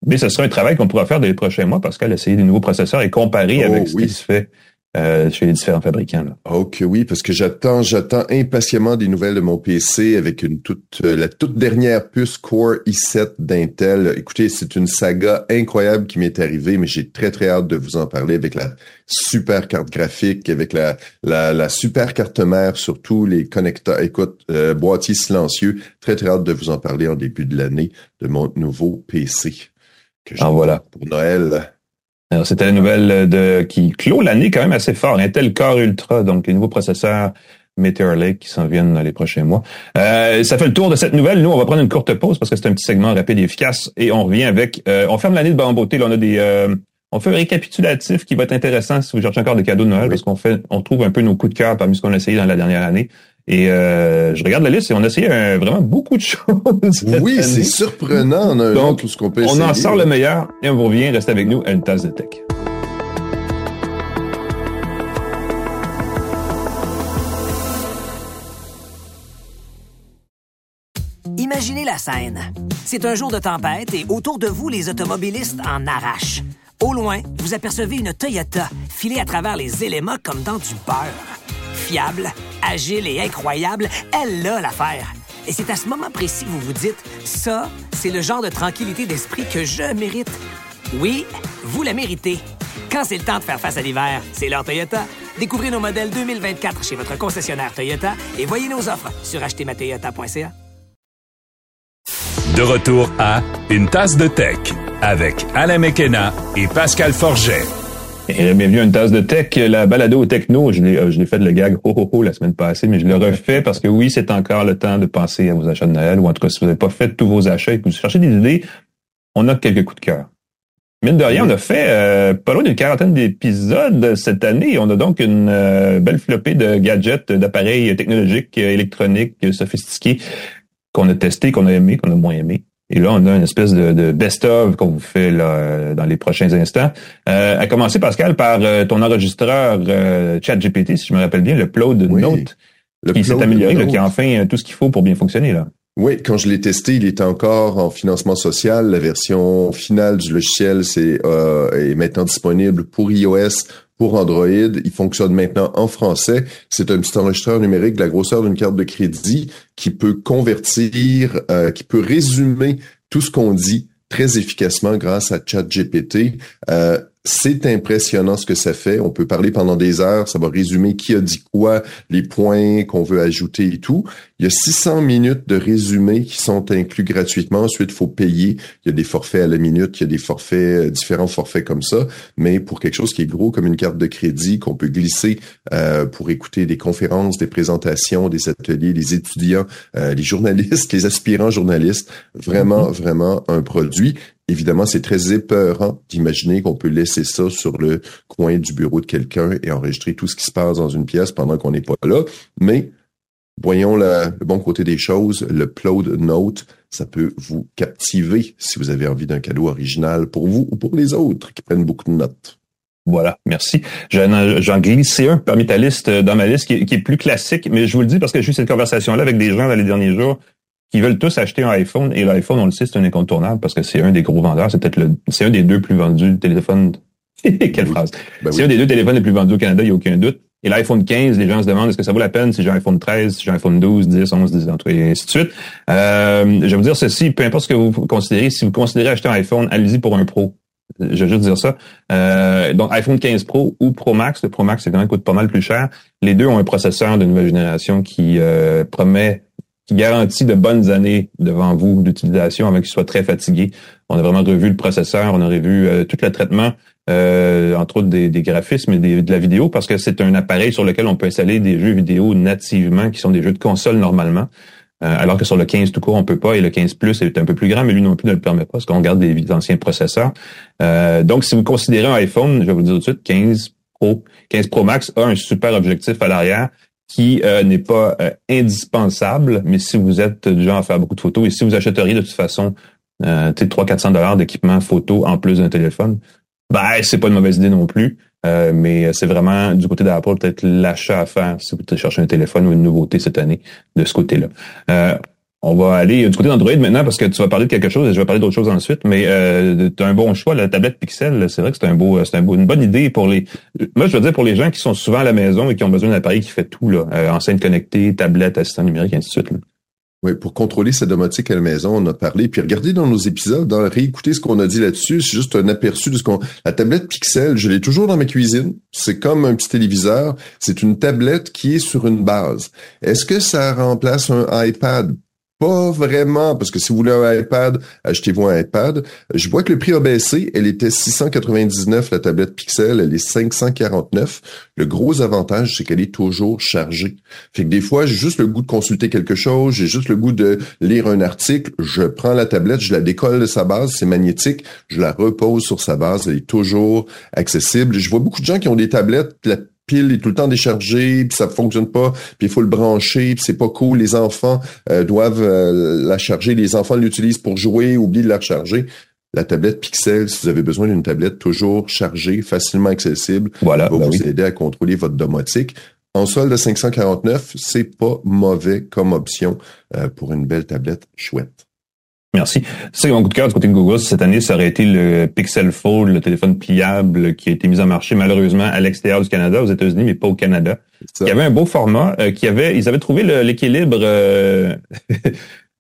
Mais ce sera un travail qu'on pourra faire dans les prochains mois parce qu'elle essayer des nouveaux processeurs et comparer oh avec ce qui se fait euh, chez les différents fabricants. Là. Ok, oui, parce que j'attends, j'attends impatiemment des nouvelles de mon PC avec une toute, euh, la toute dernière puce Core i7 d'Intel. Écoutez, c'est une saga incroyable qui m'est arrivée, mais j'ai très très hâte de vous en parler avec la super carte graphique, avec la la, la super carte mère, surtout les connecteurs. Écoute, euh, boîtier silencieux. Très très hâte de vous en parler en début de l'année de mon nouveau PC que j'ai voilà. pour Noël. Alors, c'était la nouvelle de qui clôt l'année quand même assez fort. Intel Core Ultra, donc les nouveaux processeurs Meteor Lake qui s'en viennent dans les prochains mois. Euh, ça fait le tour de cette nouvelle. Nous, on va prendre une courte pause parce que c'est un petit segment rapide et efficace et on revient avec. Euh, on ferme l'année de Bamboté. Là, on a des. Euh, on fait un récapitulatif qui va être intéressant si vous cherchez encore des cadeaux de Noël parce qu'on fait, on trouve un peu nos coups de cœur parmi ce qu'on a essayé dans la dernière année. Et euh, je regarde la liste et on a essayé vraiment beaucoup de choses. Oui, c'est surprenant. On a Donc, tout ce qu'on peut on en sort le meilleur et on vous revient. Restez avec nous à une tasse de tech. Imaginez la scène. C'est un jour de tempête et autour de vous, les automobilistes en arrachent. Au loin, vous apercevez une Toyota filée à travers les éléments comme dans du beurre. Fiable, agile et incroyable, elle a l'affaire. Et c'est à ce moment précis que vous vous dites, ça, c'est le genre de tranquillité d'esprit que je mérite. Oui, vous la méritez. Quand c'est le temps de faire face à l'hiver, c'est l'heure Toyota. Découvrez nos modèles 2024 chez votre concessionnaire Toyota et voyez nos offres sur achetermatoyota.ca. De retour à Une tasse de tech avec Alain Mekena et Pascal Forget. Et bienvenue à une tasse de tech, la balado techno. Je l'ai, euh, je l'ai fait le gag ho ho ho la semaine passée, mais je le refais parce que oui, c'est encore le temps de penser à vos achats de Noël, ou en tout cas, si vous n'avez pas fait tous vos achats et que vous cherchez des idées, on a quelques coups de cœur. Mine de rien, on a fait euh, pas loin d'une quarantaine d'épisodes cette année. On a donc une euh, belle flopée de gadgets, d'appareils technologiques, électroniques, sophistiqués qu'on a testé, qu'on a aimé, qu'on a moins aimé. Et là, on a une espèce de, best-of qu'on vous fait là, dans les prochains instants. Euh, à commencer, Pascal, par euh, ton enregistreur euh, ChatGPT, si je me rappelle bien, le Plode Note, qui s'est amélioré, qui a enfin euh, tout ce qu'il faut pour bien fonctionner. là. Oui, quand je l'ai testé, il était encore en financement social. La version finale du logiciel c'est, euh, est maintenant disponible pour iOS, pour Android. Il fonctionne maintenant en français. C'est un petit enregistreur numérique de la grosseur d'une carte de crédit qui peut convertir, euh, qui peut résumer tout ce qu'on dit très efficacement grâce à ChatGPT. Euh, c'est impressionnant ce que ça fait. On peut parler pendant des heures. Ça va résumer qui a dit quoi, les points qu'on veut ajouter et tout. Il y a 600 minutes de résumé qui sont inclus gratuitement. Ensuite, il faut payer. Il y a des forfaits à la minute. Il y a des forfaits, euh, différents forfaits comme ça. Mais pour quelque chose qui est gros comme une carte de crédit qu'on peut glisser euh, pour écouter des conférences, des présentations, des ateliers, les étudiants, euh, les journalistes, les aspirants journalistes, vraiment, mm-hmm. vraiment un produit. Évidemment, c'est très épeurant d'imaginer qu'on peut laisser ça sur le coin du bureau de quelqu'un et enregistrer tout ce qui se passe dans une pièce pendant qu'on n'est pas là. Mais voyons le, bon côté des choses. Le Plode Note, ça peut vous captiver si vous avez envie d'un cadeau original pour vous ou pour les autres qui prennent beaucoup de notes. Voilà, merci. J'en glissé un parmi ta liste, euh, dans ma liste, qui, est plus classique, mais je vous le dis parce que j'ai eu cette conversation-là avec des gens dans les derniers jours qui veulent tous acheter un iPhone. Et l'iPhone, on le sait, c'est un incontournable parce que c'est un des gros vendeurs. C'est peut-être le, c'est un des deux plus vendus téléphones. Quelle phrase. Ben c'est un des deux téléphones les plus vendus au Canada, il n'y a aucun doute. Et l'iPhone 15, les gens se demandent est-ce que ça vaut la peine si j'ai un iPhone 13, si j'ai un iPhone 12, 10, 11, 10, et ainsi de suite. Euh, je vais vous dire ceci, peu importe ce que vous considérez, si vous considérez acheter un iPhone, allez-y pour un Pro. Je vais juste dire ça. Euh, donc iPhone 15 Pro ou Pro Max, le Pro Max, c'est quand même coûte pas mal plus cher. Les deux ont un processeur de nouvelle génération qui euh, promet qui garantit de bonnes années devant vous d'utilisation avant qu'il soit très fatigué. On a vraiment revu le processeur, on a revu euh, tout le traitement, euh, entre autres des, des graphismes et des, de la vidéo, parce que c'est un appareil sur lequel on peut installer des jeux vidéo nativement, qui sont des jeux de console normalement. Euh, alors que sur le 15 tout court, on peut pas, et le 15 Plus est un peu plus grand, mais lui non plus ne le permet pas, parce qu'on garde des, anciens processeurs. donc, si vous considérez un iPhone, je vais vous dire tout de suite, 15 Pro, 15 Pro Max a un super objectif à l'arrière qui euh, n'est pas euh, indispensable, mais si vous êtes du genre à faire beaucoup de photos et si vous achèteriez de toute façon euh, 300-400 dollars d'équipement photo en plus d'un téléphone, ben c'est pas une mauvaise idée non plus. Euh, mais c'est vraiment du côté d'Apple peut-être l'achat à faire si vous cherchez un téléphone ou une nouveauté cette année de ce côté-là. On va aller du côté d'Android maintenant parce que tu vas parler de quelque chose et je vais parler d'autre chose ensuite. Mais euh, tu as un bon choix, la tablette Pixel. C'est vrai que c'est un beau, c'est un beau, une bonne idée pour les. Moi, je veux dire pour les gens qui sont souvent à la maison et qui ont besoin d'un appareil qui fait tout là, euh, enceinte connectée, tablette, assistant numérique, ainsi de suite. Oui, pour contrôler sa domotique à la maison, on a parlé. Puis regardez dans nos épisodes, dans réécouter ce qu'on a dit là-dessus. C'est juste un aperçu de ce qu'on. La tablette Pixel, je l'ai toujours dans ma cuisine. C'est comme un petit téléviseur. C'est une tablette qui est sur une base. Est-ce que ça remplace un iPad? Pas vraiment, parce que si vous voulez un iPad, achetez-vous un iPad. Je vois que le prix a baissé. Elle était 699, la tablette Pixel. Elle est 549. Le gros avantage, c'est qu'elle est toujours chargée. Fait que des fois, j'ai juste le goût de consulter quelque chose, j'ai juste le goût de lire un article. Je prends la tablette, je la décolle de sa base, c'est magnétique. Je la repose sur sa base. Elle est toujours accessible. Je vois beaucoup de gens qui ont des tablettes, pile est tout le temps déchargée, puis ça fonctionne pas, puis il faut le brancher, puis c'est pas cool. Les enfants euh, doivent euh, la charger, les enfants l'utilisent pour jouer, oublient de la recharger. La tablette Pixel, si vous avez besoin d'une tablette toujours chargée, facilement accessible, voilà, va ben vous oui. aider à contrôler votre domotique. En solde de 549, c'est pas mauvais comme option euh, pour une belle tablette chouette. Merci. C'est mon coup de cœur du côté de Google. Cette année, ça aurait été le Pixel Fold, le téléphone pliable qui a été mis en marché malheureusement à l'extérieur du Canada, aux États-Unis, mais pas au Canada. Il y avait un beau format, euh, qui avait, ils avaient trouvé l'équilibre. euh,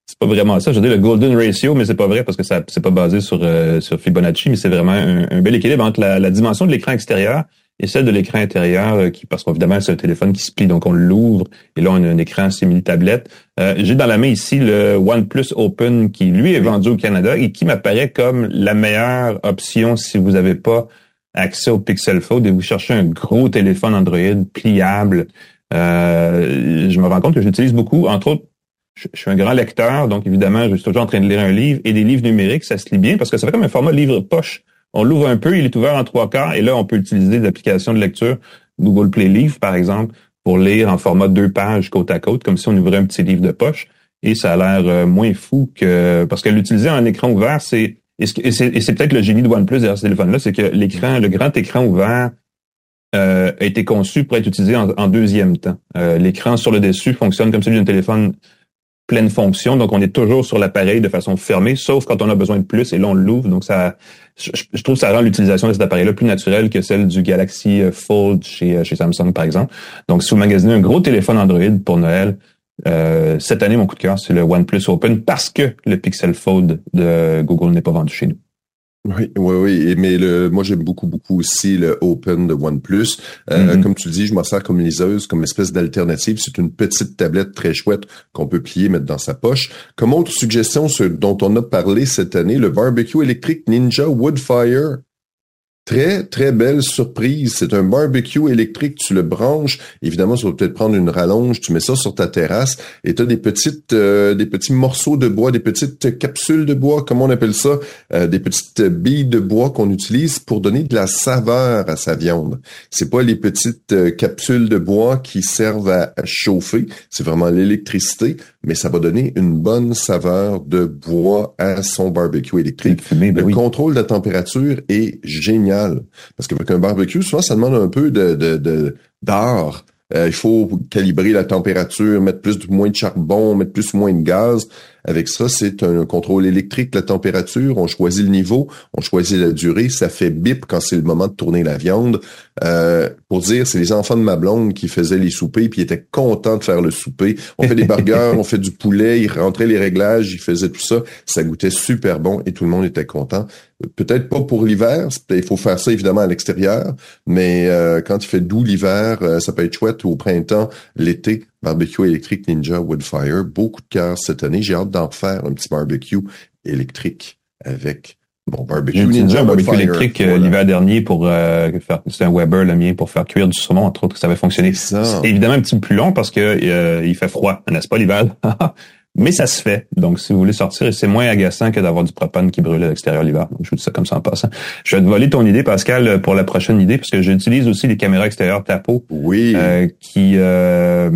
c'est pas vraiment ça. Je dire le golden ratio, mais c'est pas vrai parce que ça c'est pas basé sur euh, sur Fibonacci, mais c'est vraiment un, un bel équilibre entre la, la dimension de l'écran extérieur et celle de l'écran intérieur, euh, qui parce qu'évidemment c'est un téléphone qui se plie, donc on l'ouvre et là on a un écran simili tablette. Euh, J'ai dans la main ici le OnePlus Open qui lui est vendu au Canada et qui m'apparaît comme la meilleure option si vous n'avez pas accès au Pixel Fold et vous cherchez un gros téléphone Android pliable. Euh, je me rends compte que j'utilise beaucoup, entre autres, je, je suis un grand lecteur, donc évidemment, je suis toujours en train de lire un livre et des livres numériques, ça se lit bien parce que ça fait comme un format livre poche. On l'ouvre un peu, il est ouvert en trois quarts et là, on peut utiliser des applications de lecture, Google Play Livre, par exemple, pour lire en format deux pages côte à côte, comme si on ouvrait un petit livre de poche. Et ça a l'air euh, moins fou que... Parce que l'utiliser en écran ouvert, c'est... Et ce- et c'est peut-être le génie de OnePlus derrière ce téléphone-là, c'est que l'écran, le grand écran ouvert euh, a été conçu pour être utilisé en, en deuxième temps. Euh, L'écran sur le dessus fonctionne comme celui d'un téléphone pleine fonction, donc on est toujours sur l'appareil de façon fermée, sauf quand on a besoin de plus, et là on l'ouvre. Donc ça, je, je trouve que ça rend l'utilisation de cet appareil-là plus naturelle que celle du Galaxy euh, Fold chez, euh, chez Samsung, par exemple. Donc si vous magasinez un gros téléphone Android pour Noël, euh, cette année, mon coup de cœur, c'est le OnePlus Open parce que le Pixel Fold de Google n'est pas vendu chez nous. Oui, oui, oui. Et- Mais le, moi, j'aime beaucoup, beaucoup aussi le Open de OnePlus. Euh, Mhm. Comme tu le dis, je m'en sers comme liseuse, comme espèce d'alternative. C'est une petite tablette très chouette qu'on peut plier, mettre dans sa poche. Comme autre suggestion, ce dont on a parlé cette année, le barbecue électrique Ninja Woodfire. Très, très belle surprise. C'est un barbecue électrique. Tu le branches. Évidemment, tu vas peut-être prendre une rallonge. Tu mets ça sur ta terrasse et tu as des petites, euh, des petits morceaux de bois, des petites capsules de bois, comment on appelle ça, euh, des petites billes de bois qu'on utilise pour donner de la saveur à sa viande. C'est pas les petites euh, capsules de bois qui servent à chauffer. C'est vraiment l'électricité, mais ça va donner une bonne saveur de bois à son barbecue électrique. Ben Le oui. contrôle de la température est génial. Parce qu'avec un barbecue, souvent, ça demande un peu de- d'art. Euh, il faut calibrer la température, mettre plus ou moins de charbon, mettre plus ou moins de gaz. Avec ça, c'est un contrôle électrique, la température. On choisit le niveau, on choisit la durée. Ça fait bip quand c'est le moment de tourner la viande. Euh, pour dire, c'est les enfants de ma blonde qui faisaient les soupers, puis ils étaient contents de faire le souper. On fait des burgers, on fait du poulet, ils rentraient les réglages, ils faisaient tout ça. Ça goûtait super bon et tout le monde était content. Peut-être pas pour l'hiver, il faut faire ça évidemment à l'extérieur, mais euh, quand il fait doux l'hiver, euh, ça peut être chouette au printemps, l'été. Barbecue électrique Ninja Woodfire, beaucoup de cœur cette année. J'ai hâte d'en faire un petit barbecue électrique avec mon barbecue Ninja un barbecue électrique euh, Voilà. l'hiver dernier pour euh, faire, c'est un Weber le mien pour faire cuire du saumon entre autres, ça avait fonctionné. C'est évidemment un petit peu plus long parce que euh, il fait froid, n'est-ce pas l'hiver? Mais ça se fait. Donc si vous voulez sortir, c'est moins agaçant que d'avoir du propane qui brûle à l'extérieur l'hiver. Donc, je vous dis ça comme ça en passant. Je vais te voler ton idée Pascal pour la prochaine idée parce que j'utilise aussi les caméras extérieures Tapo Oui. euh, qui euh,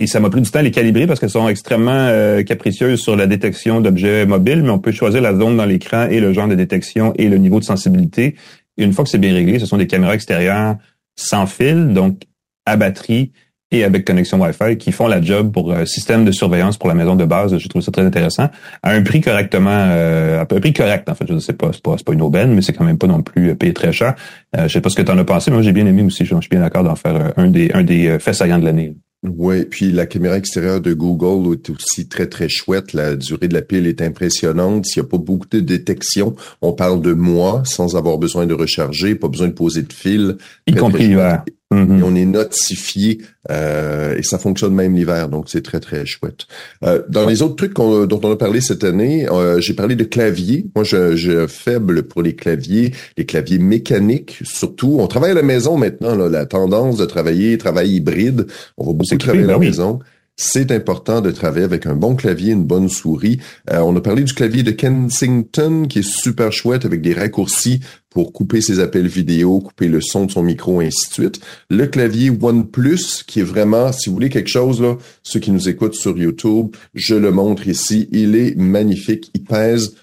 et ça m'a pris du temps à les calibrer parce qu'elles sont extrêmement euh, capricieuses sur la détection d'objets mobiles, mais on peut choisir la zone dans l'écran et le genre de détection et le niveau de sensibilité. Et une fois que c'est bien réglé, ce sont des caméras extérieures sans fil, donc à batterie et avec connexion Wi-Fi qui font la job pour un système de surveillance pour la maison de base. Je trouve ça très intéressant. À un prix correctement, euh, à un prix correct en fait. Je sais pas, c'est pas, une aubaine, mais c'est quand même pas non plus payé très cher. Euh, je sais pas ce que tu en as pensé, mais moi j'ai bien aimé aussi. Je suis bien d'accord d'en faire euh, un des, un des euh, faits saillants de l'année. Oui, puis la caméra extérieure de Google est aussi très, très chouette. La durée de la pile est impressionnante. S'il n'y a pas beaucoup de détection, on parle de mois sans avoir besoin de recharger, pas besoin de poser de fil. Y Très, compris très Mhm. Et on est notifié euh, et ça fonctionne même l'hiver, donc c'est très très chouette. Euh, dans les autres trucs dont on a parlé cette année, euh, j'ai parlé de clavier. Moi, je, je faible pour les claviers, les claviers mécaniques surtout. On travaille à la maison maintenant, là, la tendance de travailler, travail hybride. On va beaucoup travailler à ben la oui. maison. C'est important de travailler avec un bon clavier, une bonne souris. Euh, on a parlé du clavier de Kensington qui est super chouette avec des raccourcis pour couper ses appels vidéo, couper le son de son micro, ainsi de suite. Le clavier OnePlus qui est vraiment, si vous voulez quelque chose, là, ceux qui nous écoutent sur YouTube, je le montre ici, il est magnifique, il pèse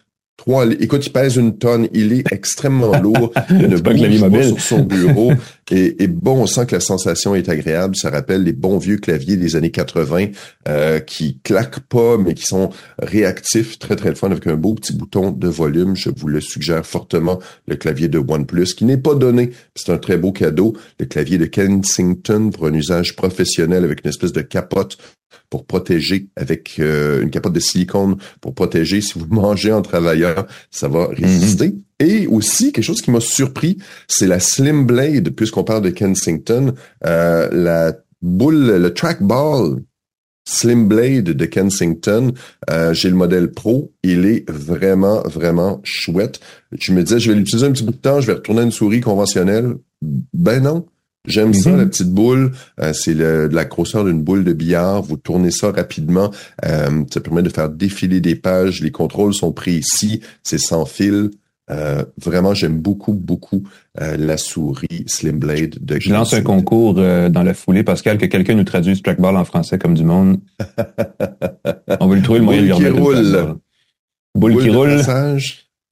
Trois, écoute, il pèse une tonne, il est extrêmement lourd, il ne bouge pas sur son bureau. Et, et, bon, on sent que la sensation est agréable. Ça rappelle les bons vieux claviers des années 80 euh, qui claquent pas, mais qui sont réactifs, très très fun avec un beau petit bouton de volume. Je vous le suggère fortement, le clavier de OnePlus, qui n'est pas donné. C'est un très beau cadeau. Le clavier de Kensington pour un usage professionnel avec une espèce de capote pour protéger avec euh, une capote de silicone pour protéger si vous mangez en travaillant, ça va résister. Mm-hmm. Et aussi quelque chose qui m'a surpris, c'est la Slim Blade, puisqu'on parle de Kensington, euh, la boule, le trackball Slim Blade de Kensington. Euh, j'ai le modèle Pro. Il est vraiment, vraiment chouette. Je me disais, je vais l'utiliser un petit bout de temps, je vais retourner à une souris conventionnelle. Ben non. J'aime ça, la mhm. petite boule. Euh, c'est de la grosseur d'une boule de billard. Vous tournez ça rapidement. Euh, ça permet de faire défiler des pages. Les contrôles sont pris ici. C'est sans fil. Euh, vraiment, j'aime beaucoup, beaucoup la souris Slim Blade de Je lance un concours dans la foulée, Pascal, que quelqu'un nous traduise trackball en français comme du monde. On veut le trouver le moyen de lui remettre roule. Boule, boule qui roule.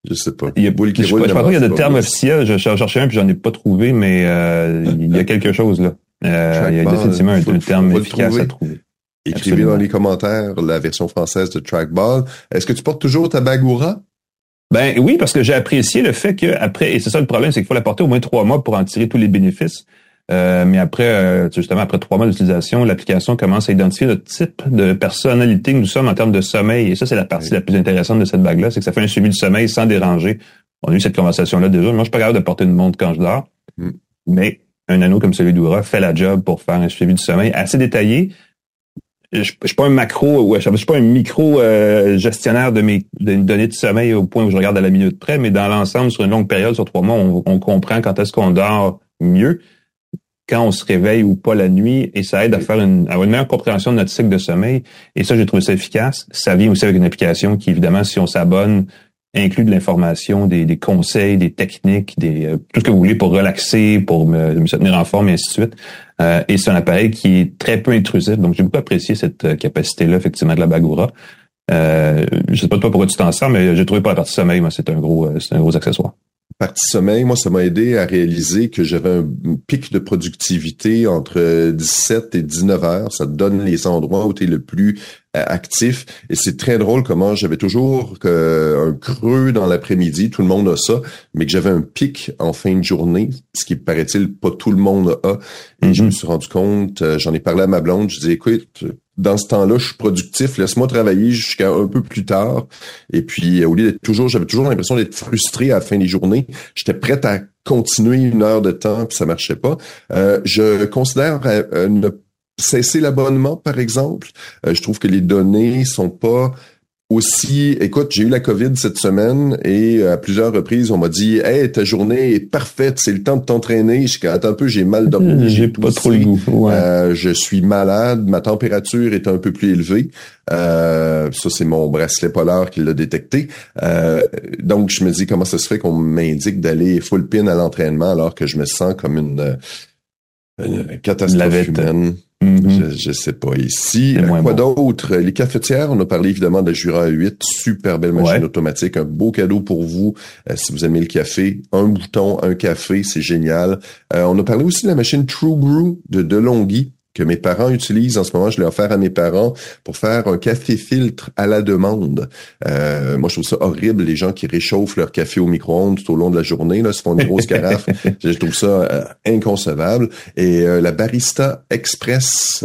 Je sais pas. Il y a, je. Je, pas qu'il y a de termes officiels. Je cherchais un puis j'en ai pas trouvé, mais euh, il y a quelque chose là. Euh, il y a définitivement un, un terme efficace à trouver. Écrivez dans les commentaires la version française de Trackball. Est-ce que tu portes toujours ta bagoura? Ben oui, parce que j'ai apprécié le fait que après, et c'est ça le problème, c'est qu'il faut la porter au moins trois mois pour en tirer tous les bénéfices. Euh, mais après, euh, justement, après trois mois d'utilisation, l'application commence à identifier le type de personnalité que nous sommes en termes de sommeil. Et ça, c'est la partie la plus intéressante de cette bague-là, c'est que ça fait un suivi du sommeil sans déranger. On a eu cette conversation-là déjà. Moi, je suis pas capable de porter une montre quand je dors. Mm. Mais un anneau comme celui d'Oura fait la job pour faire un suivi du sommeil assez détaillé. Je, je suis pas un macro, ouais, je suis pas un micro euh, gestionnaire de mes de données de sommeil au point où je regarde à la minute près, mais dans l'ensemble, sur une longue période, sur trois mois, on, on comprend quand est-ce qu'on dort mieux quand on se réveille ou pas la nuit et ça aide à faire une, avoir une meilleure compréhension de notre cycle de sommeil. Et ça, j'ai trouvé ça efficace. Ça vient aussi avec une application qui, évidemment, si on s'abonne, inclut de l'information, des, des, conseils, des techniques, des, euh, tout ce que vous voulez pour relaxer, pour me, me tenir en forme et ainsi de suite. Euh, et c'est un appareil qui est très peu intrusif. Donc, j'ai beaucoup apprécié cette euh, capacité-là, effectivement, de la Bagura. Euh, je sais pas toi pourquoi tu t'en sers, mais j'ai trouvé pas la partie sommeil, moi, c'est un gros, c'est un gros accessoire partie sommeil, moi, ça m'a aidé à réaliser que j'avais un pic de productivité entre 17 et 19 heures. Ça te donne les endroits où tu es le plus actif. Et c'est très drôle comment j'avais toujours un creux dans l'après-midi, tout le monde a ça, mais que j'avais un pic en fin de journée, ce qui paraît-il pas tout le monde a. Et je me mm-hmm. suis rendu compte, euh, j'en ai parlé à ma blonde, je dis écoute, dans ce temps-là, je suis productif, laisse-moi travailler jusqu'à un peu plus tard. Et puis, au lieu d'être toujours, j'avais toujours l'impression d'être frustré à la fin des journées. J'étais prêt à continuer une heure de temps, puis ça marchait pas. Euh, je considère euh, ne cesser l'abonnement, par exemple. Euh, je trouve que les données sont pas aussi, écoute, j'ai eu la COVID cette semaine et euh, à plusieurs reprises, on m'a dit Hey, ta journée est parfaite, c'est le temps de t'entraîner. Je attends un peu, j'ai mal dormi. J'ai pas trop le goût. Euh, je suis malade, ma température est un peu plus élevée. Euh, ça, c'est mon bracelet polaire qui l'a détecté. donc, je me dis comment ça se fait qu'on m'indique d'aller full pin à l'entraînement alors que je me sens comme une, une catastrophe humaine? Mm-hmm. Je, sais pas. Ici, quoi d'autre? Les cafetières, on a parlé évidemment de la Jura 8, super belle machine automatique, un beau cadeau pour vous euh, si vous aimez le café. Un bouton, un café, c'est génial. Euh, on a parlé aussi de la machine True Brew de DeLonghi que mes parents utilisent en ce moment. Je l'ai offert à mes parents pour faire un café filtre à la demande. Euh, moi, je trouve ça horrible, les gens qui réchauffent leur café au micro-ondes tout au long de la journée, là, se font une grosse carafe. je trouve ça euh, inconcevable. Et euh, la Barista Express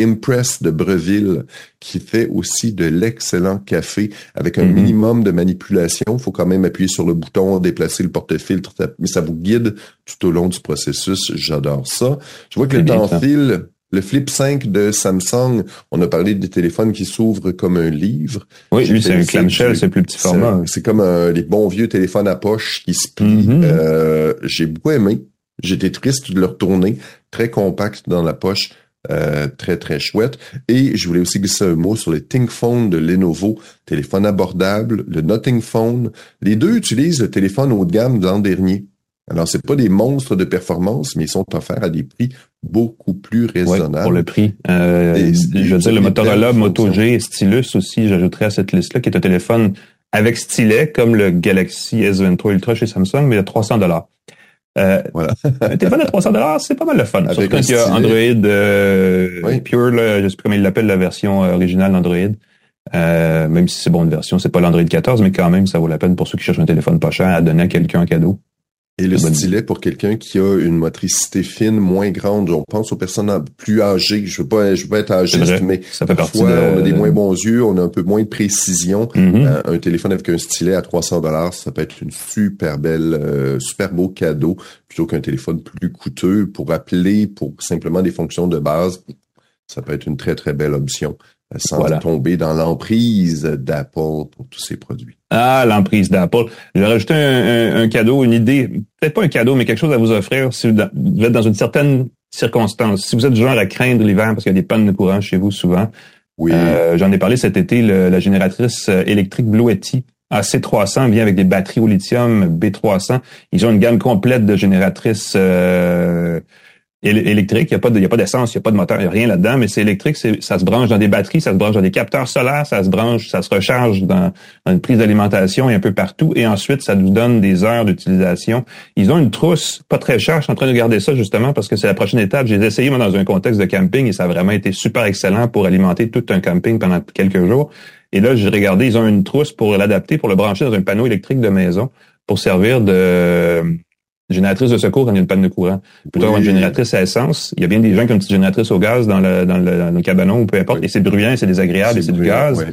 Impress de Breville, qui fait aussi de l'excellent café avec un mm-hmm. minimum de manipulation. Il faut quand même appuyer sur le bouton, déplacer le porte-filtre, mais ça vous guide tout au long du processus. J'adore ça. Je vois que le temps file. Le Flip 5 de Samsung, on a parlé des téléphones qui s'ouvrent comme un livre. Oui, lui, c'est un clamshell, c'est plus petit format. C'est comme les bons vieux téléphones à poche qui se plient. Mm-hmm. euh, J'ai beaucoup aimé. J'étais triste de le retourner. Très compact dans la poche. Euh, très, très chouette. Et je voulais aussi glisser un mot sur les Think Phone de Lenovo, téléphone abordable, le Nothing Phone. Les deux utilisent le téléphone haut de gamme de l'an dernier. Alors, c'est pas des monstres de performance, mais ils sont offerts à des prix beaucoup plus raisonnables. Ouais, pour le prix. Euh, je veux dire, le Motorola Moto G Stylus aussi, j'ajouterais à cette liste-là, qui est un téléphone avec stylet, comme le Galaxy S23 Ultra chez Samsung, mais à 300 dollars. Euh, voilà. un téléphone à 300 dollars, c'est pas mal le fun. Avec Surtout quand il y a Android euh, Pure, là, je sais pas comment il l'appelle, la version euh, originale d'Android. Euh, même si c'est bon une version, c'est pas l'Android 14, mais quand même, ça vaut la peine pour ceux qui cherchent un téléphone pas cher à donner à quelqu'un en cadeau. Et le stylet pour quelqu'un qui a une motricité fine, moins grande. On pense aux personnes plus âgées. Je veux pas, je veux pas être âgé, mais ça fait partie on a des moins bons yeux, on a un peu moins de précision. Mm-hmm. Euh, un téléphone avec un stylet à 300 dollars, ça peut être une super belle, euh, super beau cadeau plutôt qu'un téléphone plus coûteux pour appeler, pour simplement des fonctions de base. Ça peut être une très très belle option sans tomber dans l'emprise d'Apple pour tous ces produits. Ah, l'emprise d'Apple. Je vais rajouter un, cadeau, une idée, peut-être pas un cadeau, mais quelque chose à vous offrir si vous êtes dans une certaine circonstance. Si vous êtes du genre à craindre l'hiver parce qu'il y a des pannes de courant chez vous souvent. Oui. Euh, J'en ai parlé cet été, la génératrice euh, électrique Bluetti AC300 vient avec des batteries au lithium B300. Ils ont une gamme complète de génératrices euh, électrique, il n'y a pas de, y a pas d'essence, il n'y a pas de moteur, il n'y a rien là-dedans, mais c'est électrique, ça se branche dans des batteries, ça se branche dans des capteurs solaires, ça se branche, ça se recharge dans, une prise d'alimentation et un peu partout, et ensuite ça nous donne des heures d'utilisation. Ils ont une trousse pas très chère, je suis en train de garder ça justement parce que c'est la prochaine étape. J'ai essayé moi dans un contexte de camping et ça a vraiment été super excellent pour alimenter tout un camping pendant quelques jours. Et là, j'ai regardé, ils ont une trousse pour l'adapter, pour le brancher dans un panneau électrique de maison, pour servir de génératrice de secours quand il y a une panne de courant. Plutôt oui. une génératrice à essence. Il y a bien des gens qui ont une petite génératrice au gaz dans le, dans le, dans le cabanon ou peu importe. Et c'est bruyant, c'est désagréable et c'est du gaz.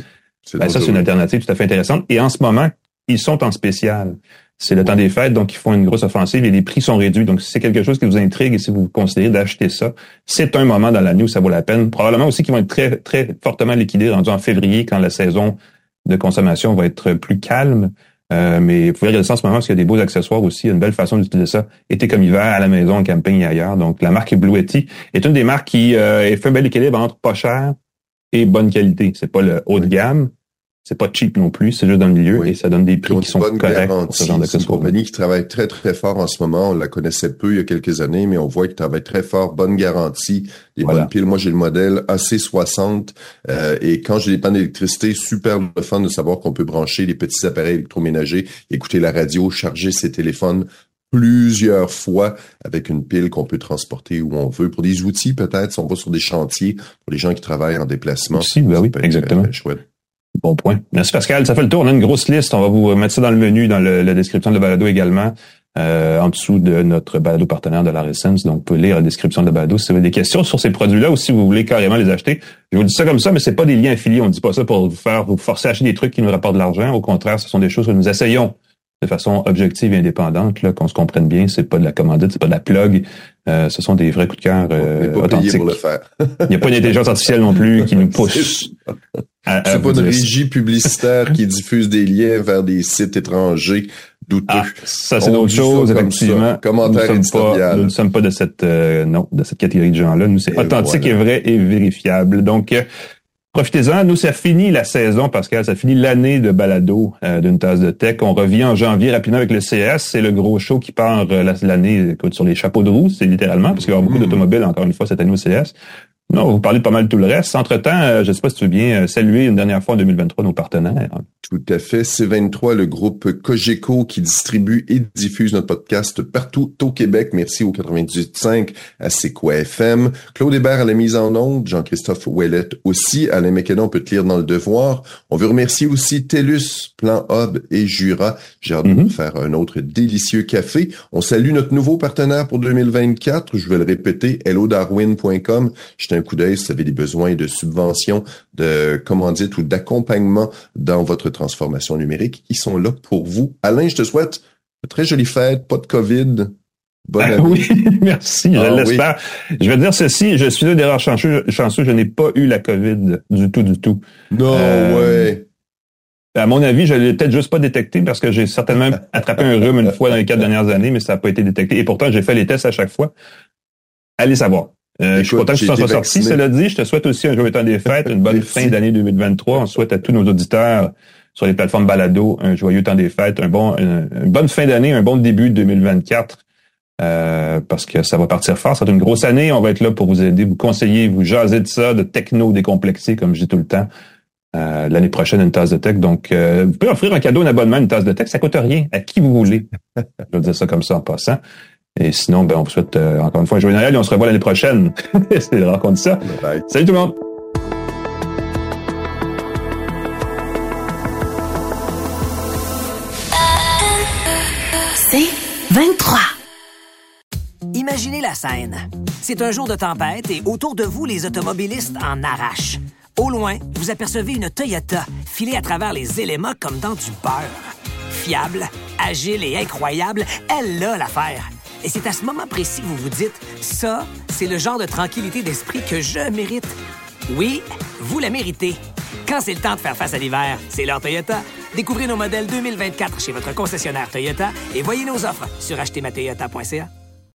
Ben, ça, c'est une alternative tout à fait intéressante. Et en ce moment, ils sont en spécial. C'est le temps des fêtes, donc ils font une grosse offensive et les prix sont réduits. Donc, si c'est quelque chose qui vous intrigue et si vous considérez d'acheter ça, c'est un moment dans l'année où ça vaut la peine. Probablement aussi qu'ils vont être très, très fortement liquidés rendus en février quand la saison de consommation va être plus calme. Euh, mais vous pouvez regarder ça en ce moment parce qu'il y a des beaux accessoires aussi, une belle façon d'utiliser ça, été comme hiver, à la maison, en camping et ailleurs. Donc, la marque Bluetti est une des marques qui euh, fait un bel équilibre entre pas cher et bonne qualité. C'est pas le haut de gamme, c'est pas cheap non plus, c'est juste dans le milieu et ça donne des prix qui sont corrects pour ce genre C'est une compagnie qui travaille très, très fort en ce moment. On la connaissait peu il y a quelques années, mais on voit qu'ils travaille très fort, bonne garantie, des bonnes piles. Moi, j'ai le modèle AC60 euh, et quand j'ai des pannes d'électricité, super le fun de savoir qu'on peut brancher les petits appareils électroménagers, écouter la radio, charger ses téléphones plusieurs fois avec une pile qu'on peut transporter où on veut. Pour des outils, peut-être, si on va sur des chantiers, pour les gens qui travaillent en déplacement. Aussi, ben oui, exactement. Très chouette. Bon point. Merci Pascal. Ça fait le tour. On a une grosse liste. On va vous mettre ça dans le menu, dans le, la description de balado également, euh, en dessous de notre balado partenaire de la Essence. Donc, vous pouvez lire la description de la balado si vous avez des questions sur ces produits-là ou si vous voulez carrément les acheter. Je vous dis ça comme ça, mais c'est pas des liens affiliés. On dit pas ça pour vous faire vous forcer à acheter des trucs qui nous rapportent de l'argent. Au contraire, ce sont des choses que nous essayons de façon objective et indépendante, là, qu'on se comprenne bien. C'est pas de la commandite, c'est pas de la plug. Euh, ce sont des vrais coups de cœur euh, authentiques. Pour le faire. Il n'y a pas une intelligence artificielle non plus qui nous pousse. C'est pas une régie publicitaire qui diffuse des liens vers des sites étrangers douteux. Ah, ça, c'est d'autres chose, effectivement. Commentaire nous, sommes pas, nous ne sommes pas de cette, euh, non, de cette catégorie de gens-là. Nous, c'est authentique et vrai et vérifiable. Donc, euh, Profitez-en. Nous, ça finit la saison, Pascal. Ça finit l'année de balado euh, d'une tasse de tech. On revient en janvier rapidement avec le CS. C'est le gros show qui part euh, l'année sur les chapeaux de roue. C'est littéralement, parce qu'il y aura beaucoup mmh. d'automobiles, encore une fois, cette année au CS. Non, vous parlez pas mal de tout le reste. Entre-temps, euh, je ne sais pas si tu veux bien euh, saluer une dernière fois en 2023 nos partenaires. Tout à fait. C23, le groupe Cogeco qui distribue et diffuse notre podcast partout au Québec. Merci au 98.5 à C'est quoi FM. Claude Hébert à la mise en onde. Jean-Christophe Ouellette aussi. Alain McKenna, on peut te lire dans le devoir. On veut remercier aussi TELUS, Plan Hub et Jura. J'ai hâte de mm-hmm. faire un autre délicieux café. On salue notre nouveau partenaire pour 2024. Je vais le répéter, hellodarwin.com un coup d'œil si vous avez des besoins de subventions, de commandite ou d'accompagnement dans votre transformation numérique. Ils sont là pour vous. Alain, je te souhaite une très jolie fête, pas de COVID. Bonne ah, oui, merci, je ah l'espère. Je vais dire ceci, je suis rares chanceux, chanceux je n'ai pas eu la COVID du tout, du tout. Non, euh, ouais. À mon avis, je l'ai peut-être juste pas détecté parce que j'ai certainement attrapé un rhume une fois dans les quatre dernières années, mais ça n'a pas été détecté. Et pourtant, j'ai fait les tests à chaque fois. Allez savoir. Euh, je suis content que tu t'en sois sorti, cela dit. Je te souhaite aussi un joyeux temps des fêtes, une bonne fin d'année 2023. On souhaite à tous nos auditeurs sur les plateformes balado un joyeux temps des fêtes, un bon, une, bonne fin d'année, un bon début de 2024. Euh, parce que ça va partir fort. C'est une grosse année. On va être là pour vous aider, vous conseiller, vous jaser de ça, de techno décomplexé, comme je dis tout le temps. Euh, l'année prochaine, une tasse de tech. Donc, euh, vous pouvez offrir un cadeau, un abonnement, une tasse de tech. Ça coûte rien. À qui vous voulez. je vais dire ça comme ça en passant. Et sinon, ben, on vous souhaite encore une fois un joyeux Noël et on se revoit l'année prochaine. C'est rare qu'on dit ça. Salut tout le monde. C'est 23. Imaginez la scène. C'est un jour de tempête et autour de vous, les automobilistes en arrachent. Au loin, vous apercevez une Toyota filée à travers les éléments comme dans du beurre. Fiable, agile et incroyable, elle a l'affaire. Et c'est à ce moment précis que vous vous dites, ça, c'est le genre de tranquillité d'esprit que je mérite. Oui, vous la méritez. Quand c'est le temps de faire face à l'hiver, c'est l'heure Toyota. Découvrez nos modèles 2024 chez votre concessionnaire Toyota et voyez nos offres sur achetermatoyota.ca.